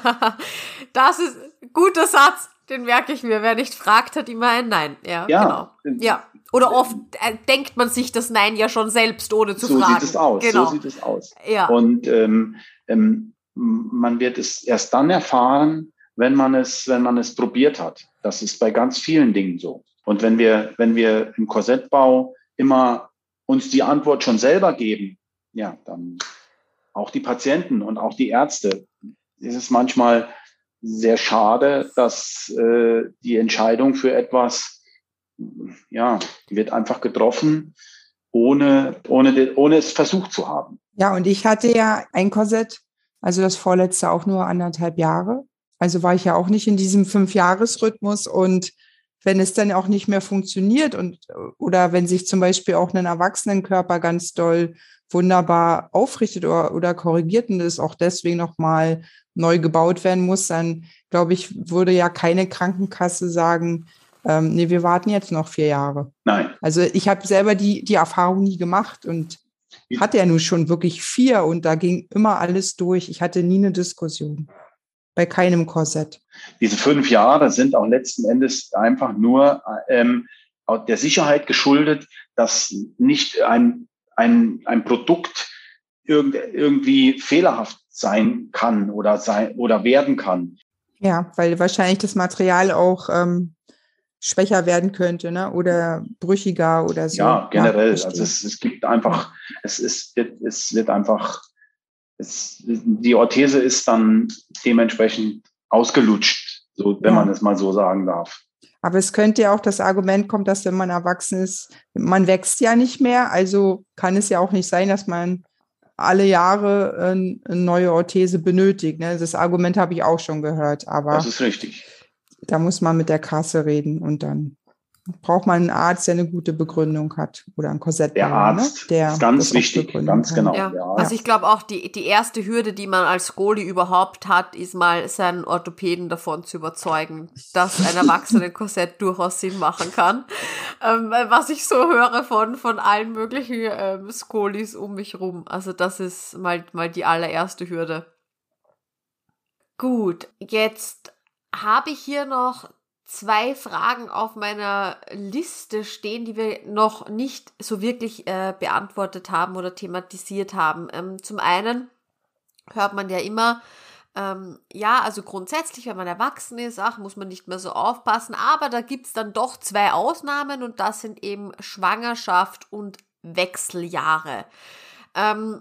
das ist ein guter Satz, den merke ich mir. Wer nicht fragt, hat immer ein Nein. Ja, ja. genau. Ja. Oder oft äh, denkt man sich das Nein ja schon selbst, ohne zu so fragen. So sieht es aus. Genau. So sieht es aus. Ja. Und ähm, ähm, man wird es erst dann erfahren, wenn man es, wenn man es probiert hat. Das ist bei ganz vielen Dingen so. Und wenn wir, wenn wir im Korsettbau immer uns die Antwort schon selber geben, ja, dann auch die Patienten und auch die Ärzte, ist es manchmal sehr schade, dass äh, die Entscheidung für etwas, ja, die wird einfach getroffen, ohne, ohne, ohne es versucht zu haben. Ja, und ich hatte ja ein Korsett, also das vorletzte auch nur anderthalb Jahre. Also war ich ja auch nicht in diesem Fünf-Jahres-Rhythmus und wenn es dann auch nicht mehr funktioniert und oder wenn sich zum Beispiel auch ein Erwachsenenkörper ganz doll wunderbar aufrichtet oder, oder korrigiert und es auch deswegen nochmal neu gebaut werden muss, dann glaube ich, würde ja keine Krankenkasse sagen, ähm, nee, wir warten jetzt noch vier Jahre. Nein. Also ich habe selber die, die Erfahrung nie gemacht und hatte ja nun schon wirklich vier und da ging immer alles durch. Ich hatte nie eine Diskussion bei keinem Korsett. Diese fünf Jahre sind auch letzten Endes einfach nur ähm, der Sicherheit geschuldet, dass nicht ein, ein, ein Produkt irgendwie fehlerhaft sein kann oder sein oder werden kann. Ja, weil wahrscheinlich das Material auch ähm, schwächer werden könnte, ne? Oder brüchiger oder so. Ja, generell. Ja, also es, es gibt einfach, es ist, es wird einfach, es, die Orthese ist dann dementsprechend ausgelutscht, so wenn ja. man es mal so sagen darf. Aber es könnte ja auch das Argument kommen, dass wenn man erwachsen ist, man wächst ja nicht mehr. Also kann es ja auch nicht sein, dass man alle Jahre eine neue Orthese benötigt. Ne? Das Argument habe ich auch schon gehört. Aber das ist richtig da muss man mit der Kasse reden und dann braucht man einen Arzt, der eine gute Begründung hat oder ein Korsett. Der ne? Arzt, ne? der ist ganz wichtig, ganz kann. genau. Ja. Ja. Also ich glaube auch, die, die erste Hürde, die man als Skoli überhaupt hat, ist mal seinen Orthopäden davon zu überzeugen, dass ein Erwachsenen-Korsett durchaus Sinn machen kann. Ähm, was ich so höre von, von allen möglichen ähm, Skolis um mich rum. Also das ist mal, mal die allererste Hürde. Gut, jetzt habe ich hier noch zwei Fragen auf meiner Liste stehen, die wir noch nicht so wirklich äh, beantwortet haben oder thematisiert haben. Ähm, zum einen hört man ja immer, ähm, ja, also grundsätzlich, wenn man erwachsen ist, ach, muss man nicht mehr so aufpassen, aber da gibt es dann doch zwei Ausnahmen und das sind eben Schwangerschaft und Wechseljahre. Ähm,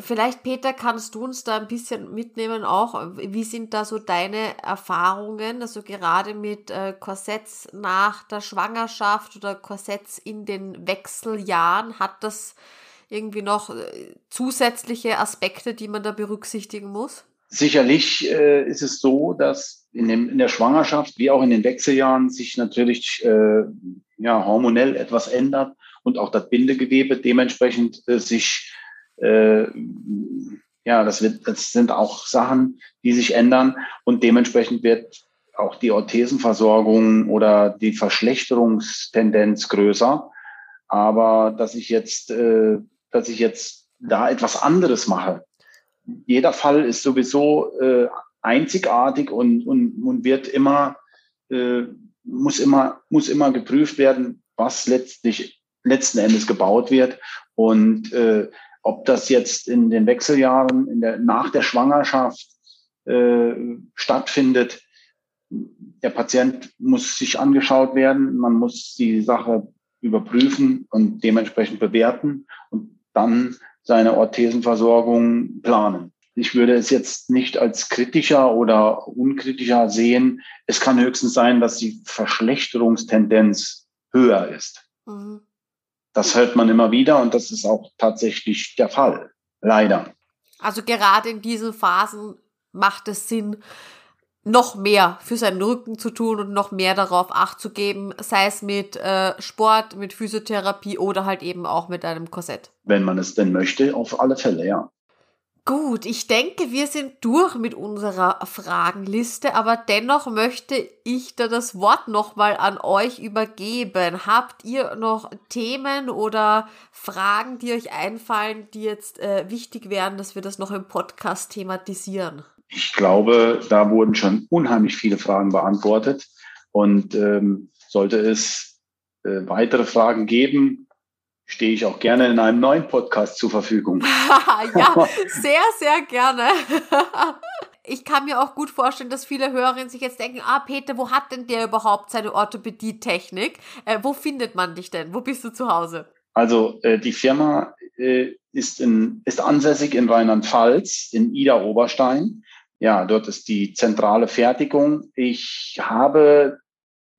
Vielleicht, Peter, kannst du uns da ein bisschen mitnehmen auch. Wie sind da so deine Erfahrungen, also gerade mit äh, Korsetts nach der Schwangerschaft oder Korsetts in den Wechseljahren? Hat das irgendwie noch äh, zusätzliche Aspekte, die man da berücksichtigen muss? Sicherlich äh, ist es so, dass in, dem, in der Schwangerschaft wie auch in den Wechseljahren sich natürlich äh, ja, hormonell etwas ändert und auch das Bindegewebe dementsprechend äh, sich äh, ja, das, wird, das sind auch Sachen, die sich ändern und dementsprechend wird auch die Orthesenversorgung oder die Verschlechterungstendenz größer. Aber dass ich jetzt, äh, dass ich jetzt da etwas anderes mache. Jeder Fall ist sowieso äh, einzigartig und, und, und wird immer, äh, muss immer, muss immer geprüft werden, was letztlich letzten Endes gebaut wird. Und äh, ob das jetzt in den Wechseljahren, in der, nach der Schwangerschaft äh, stattfindet, der Patient muss sich angeschaut werden, man muss die Sache überprüfen und dementsprechend bewerten und dann seine Orthesenversorgung planen. Ich würde es jetzt nicht als kritischer oder unkritischer sehen. Es kann höchstens sein, dass die Verschlechterungstendenz höher ist. Mhm. Das hört man immer wieder und das ist auch tatsächlich der Fall. Leider. Also gerade in diesen Phasen macht es Sinn, noch mehr für seinen Rücken zu tun und noch mehr darauf Acht zu geben, sei es mit äh, Sport, mit Physiotherapie oder halt eben auch mit einem Korsett. Wenn man es denn möchte, auf alle Fälle, ja. Gut, ich denke, wir sind durch mit unserer Fragenliste, aber dennoch möchte ich da das Wort nochmal an euch übergeben. Habt ihr noch Themen oder Fragen, die euch einfallen, die jetzt äh, wichtig wären, dass wir das noch im Podcast thematisieren? Ich glaube, da wurden schon unheimlich viele Fragen beantwortet und ähm, sollte es äh, weitere Fragen geben, stehe ich auch gerne in einem neuen Podcast zur Verfügung. ja, sehr, sehr gerne. ich kann mir auch gut vorstellen, dass viele Hörerinnen sich jetzt denken, ah, Peter, wo hat denn der überhaupt seine Orthopädie-Technik? Äh, wo findet man dich denn? Wo bist du zu Hause? Also äh, die Firma äh, ist, in, ist ansässig in Rheinland-Pfalz, in Ida-Oberstein. Ja, dort ist die zentrale Fertigung. Ich habe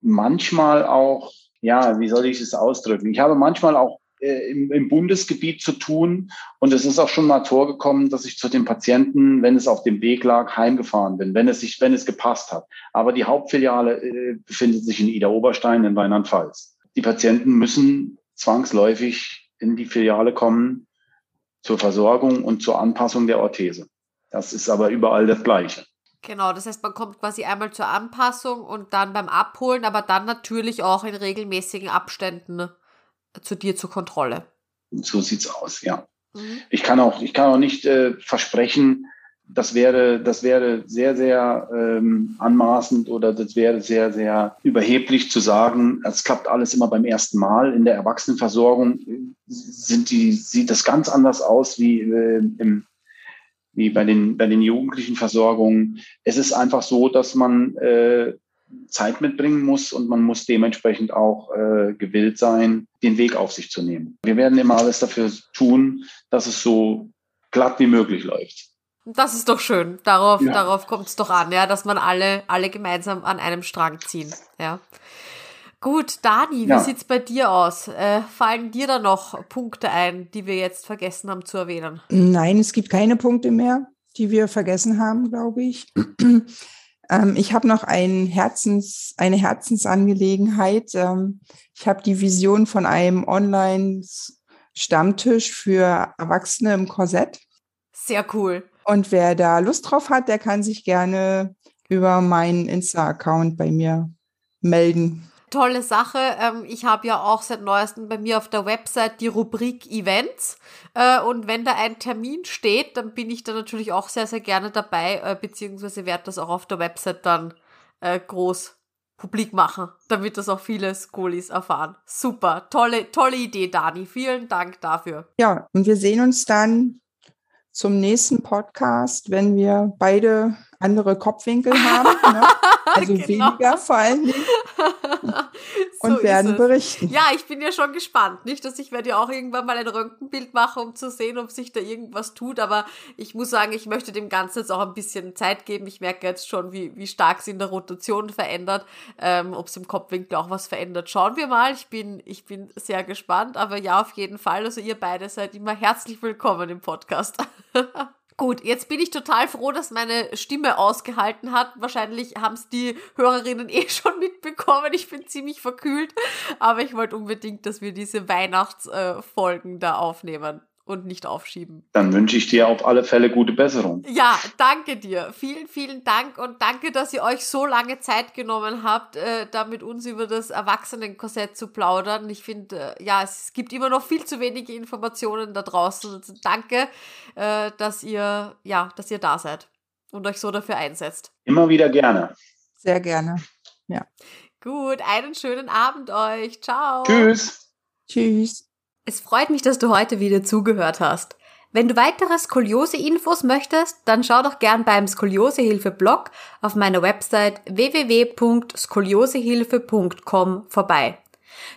manchmal auch, ja, wie soll ich es ausdrücken? Ich habe manchmal auch im, im Bundesgebiet zu tun. Und es ist auch schon mal vorgekommen, dass ich zu den Patienten, wenn es auf dem Weg lag, heimgefahren bin, wenn es sich, wenn es gepasst hat. Aber die Hauptfiliale äh, befindet sich in Ida Oberstein in Rheinland-Pfalz. Die Patienten müssen zwangsläufig in die Filiale kommen zur Versorgung und zur Anpassung der Orthese. Das ist aber überall das Gleiche. Genau, das heißt, man kommt quasi einmal zur Anpassung und dann beim Abholen, aber dann natürlich auch in regelmäßigen Abständen. Zu dir zur Kontrolle. So sieht's aus, ja. Mhm. Ich kann auch, ich kann auch nicht äh, versprechen, das wäre, das wäre sehr, sehr ähm, anmaßend oder das wäre sehr, sehr überheblich zu sagen, es klappt alles immer beim ersten Mal. In der Erwachsenenversorgung sind die, sieht das ganz anders aus wie äh, im wie bei den, bei den jugendlichen Versorgungen. Es ist einfach so, dass man äh, Zeit mitbringen muss und man muss dementsprechend auch äh, gewillt sein, den Weg auf sich zu nehmen. Wir werden immer alles dafür tun, dass es so glatt wie möglich läuft. Das ist doch schön. Darauf, ja. darauf kommt es doch an, ja, dass man alle, alle gemeinsam an einem Strang ziehen. Ja. Gut, Dani, ja. wie sieht's bei dir aus? Äh, fallen dir da noch Punkte ein, die wir jetzt vergessen haben zu erwähnen? Nein, es gibt keine Punkte mehr, die wir vergessen haben, glaube ich. Ähm, ich habe noch ein Herzens, eine Herzensangelegenheit. Ähm, ich habe die Vision von einem Online-Stammtisch für Erwachsene im Korsett. Sehr cool. Und wer da Lust drauf hat, der kann sich gerne über meinen Insta-Account bei mir melden. Tolle Sache. Ähm, ich habe ja auch seit neuestem bei mir auf der Website die Rubrik Events. Äh, und wenn da ein Termin steht, dann bin ich da natürlich auch sehr, sehr gerne dabei, äh, beziehungsweise werde das auch auf der Website dann äh, groß publik machen, damit das auch viele Skolis erfahren. Super, tolle, tolle Idee, Dani. Vielen Dank dafür. Ja, und wir sehen uns dann zum nächsten Podcast, wenn wir beide andere Kopfwinkel haben. Ne? Also genau. weniger vor allen Dingen. Und so werden berichten. Ja, ich bin ja schon gespannt. Nicht, dass ich werde ja auch irgendwann mal ein Röntgenbild machen, um zu sehen, ob sich da irgendwas tut. Aber ich muss sagen, ich möchte dem Ganzen jetzt auch ein bisschen Zeit geben. Ich merke jetzt schon, wie, wie stark sie in der Rotation verändert. Ähm, ob es im Kopfwinkel auch was verändert. Schauen wir mal. Ich bin, ich bin sehr gespannt. Aber ja, auf jeden Fall. Also ihr beide seid immer herzlich willkommen im Podcast. Gut, jetzt bin ich total froh, dass meine Stimme ausgehalten hat. Wahrscheinlich haben es die Hörerinnen eh schon mitbekommen. Ich bin ziemlich verkühlt, aber ich wollte unbedingt, dass wir diese Weihnachtsfolgen da aufnehmen und nicht aufschieben. Dann wünsche ich dir auf alle Fälle gute Besserung. Ja, danke dir. Vielen, vielen Dank und danke, dass ihr euch so lange Zeit genommen habt, äh, da mit uns über das Erwachsenenkorsett zu plaudern. Ich finde, äh, ja, es gibt immer noch viel zu wenige Informationen da draußen. Also danke, äh, dass ihr, ja, dass ihr da seid und euch so dafür einsetzt. Immer wieder gerne. Sehr gerne. Ja. Gut, einen schönen Abend euch. Ciao. Tschüss. Tschüss. Es freut mich, dass du heute wieder zugehört hast. Wenn du weitere Skoliose-Infos möchtest, dann schau doch gern beim Skoliosehilfe-Blog auf meiner Website www.skoliosehilfe.com vorbei.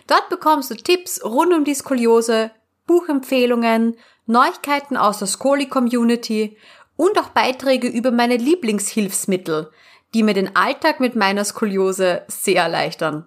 Dort bekommst du Tipps rund um die Skoliose, Buchempfehlungen, Neuigkeiten aus der Skoli-Community und auch Beiträge über meine Lieblingshilfsmittel, die mir den Alltag mit meiner Skoliose sehr erleichtern.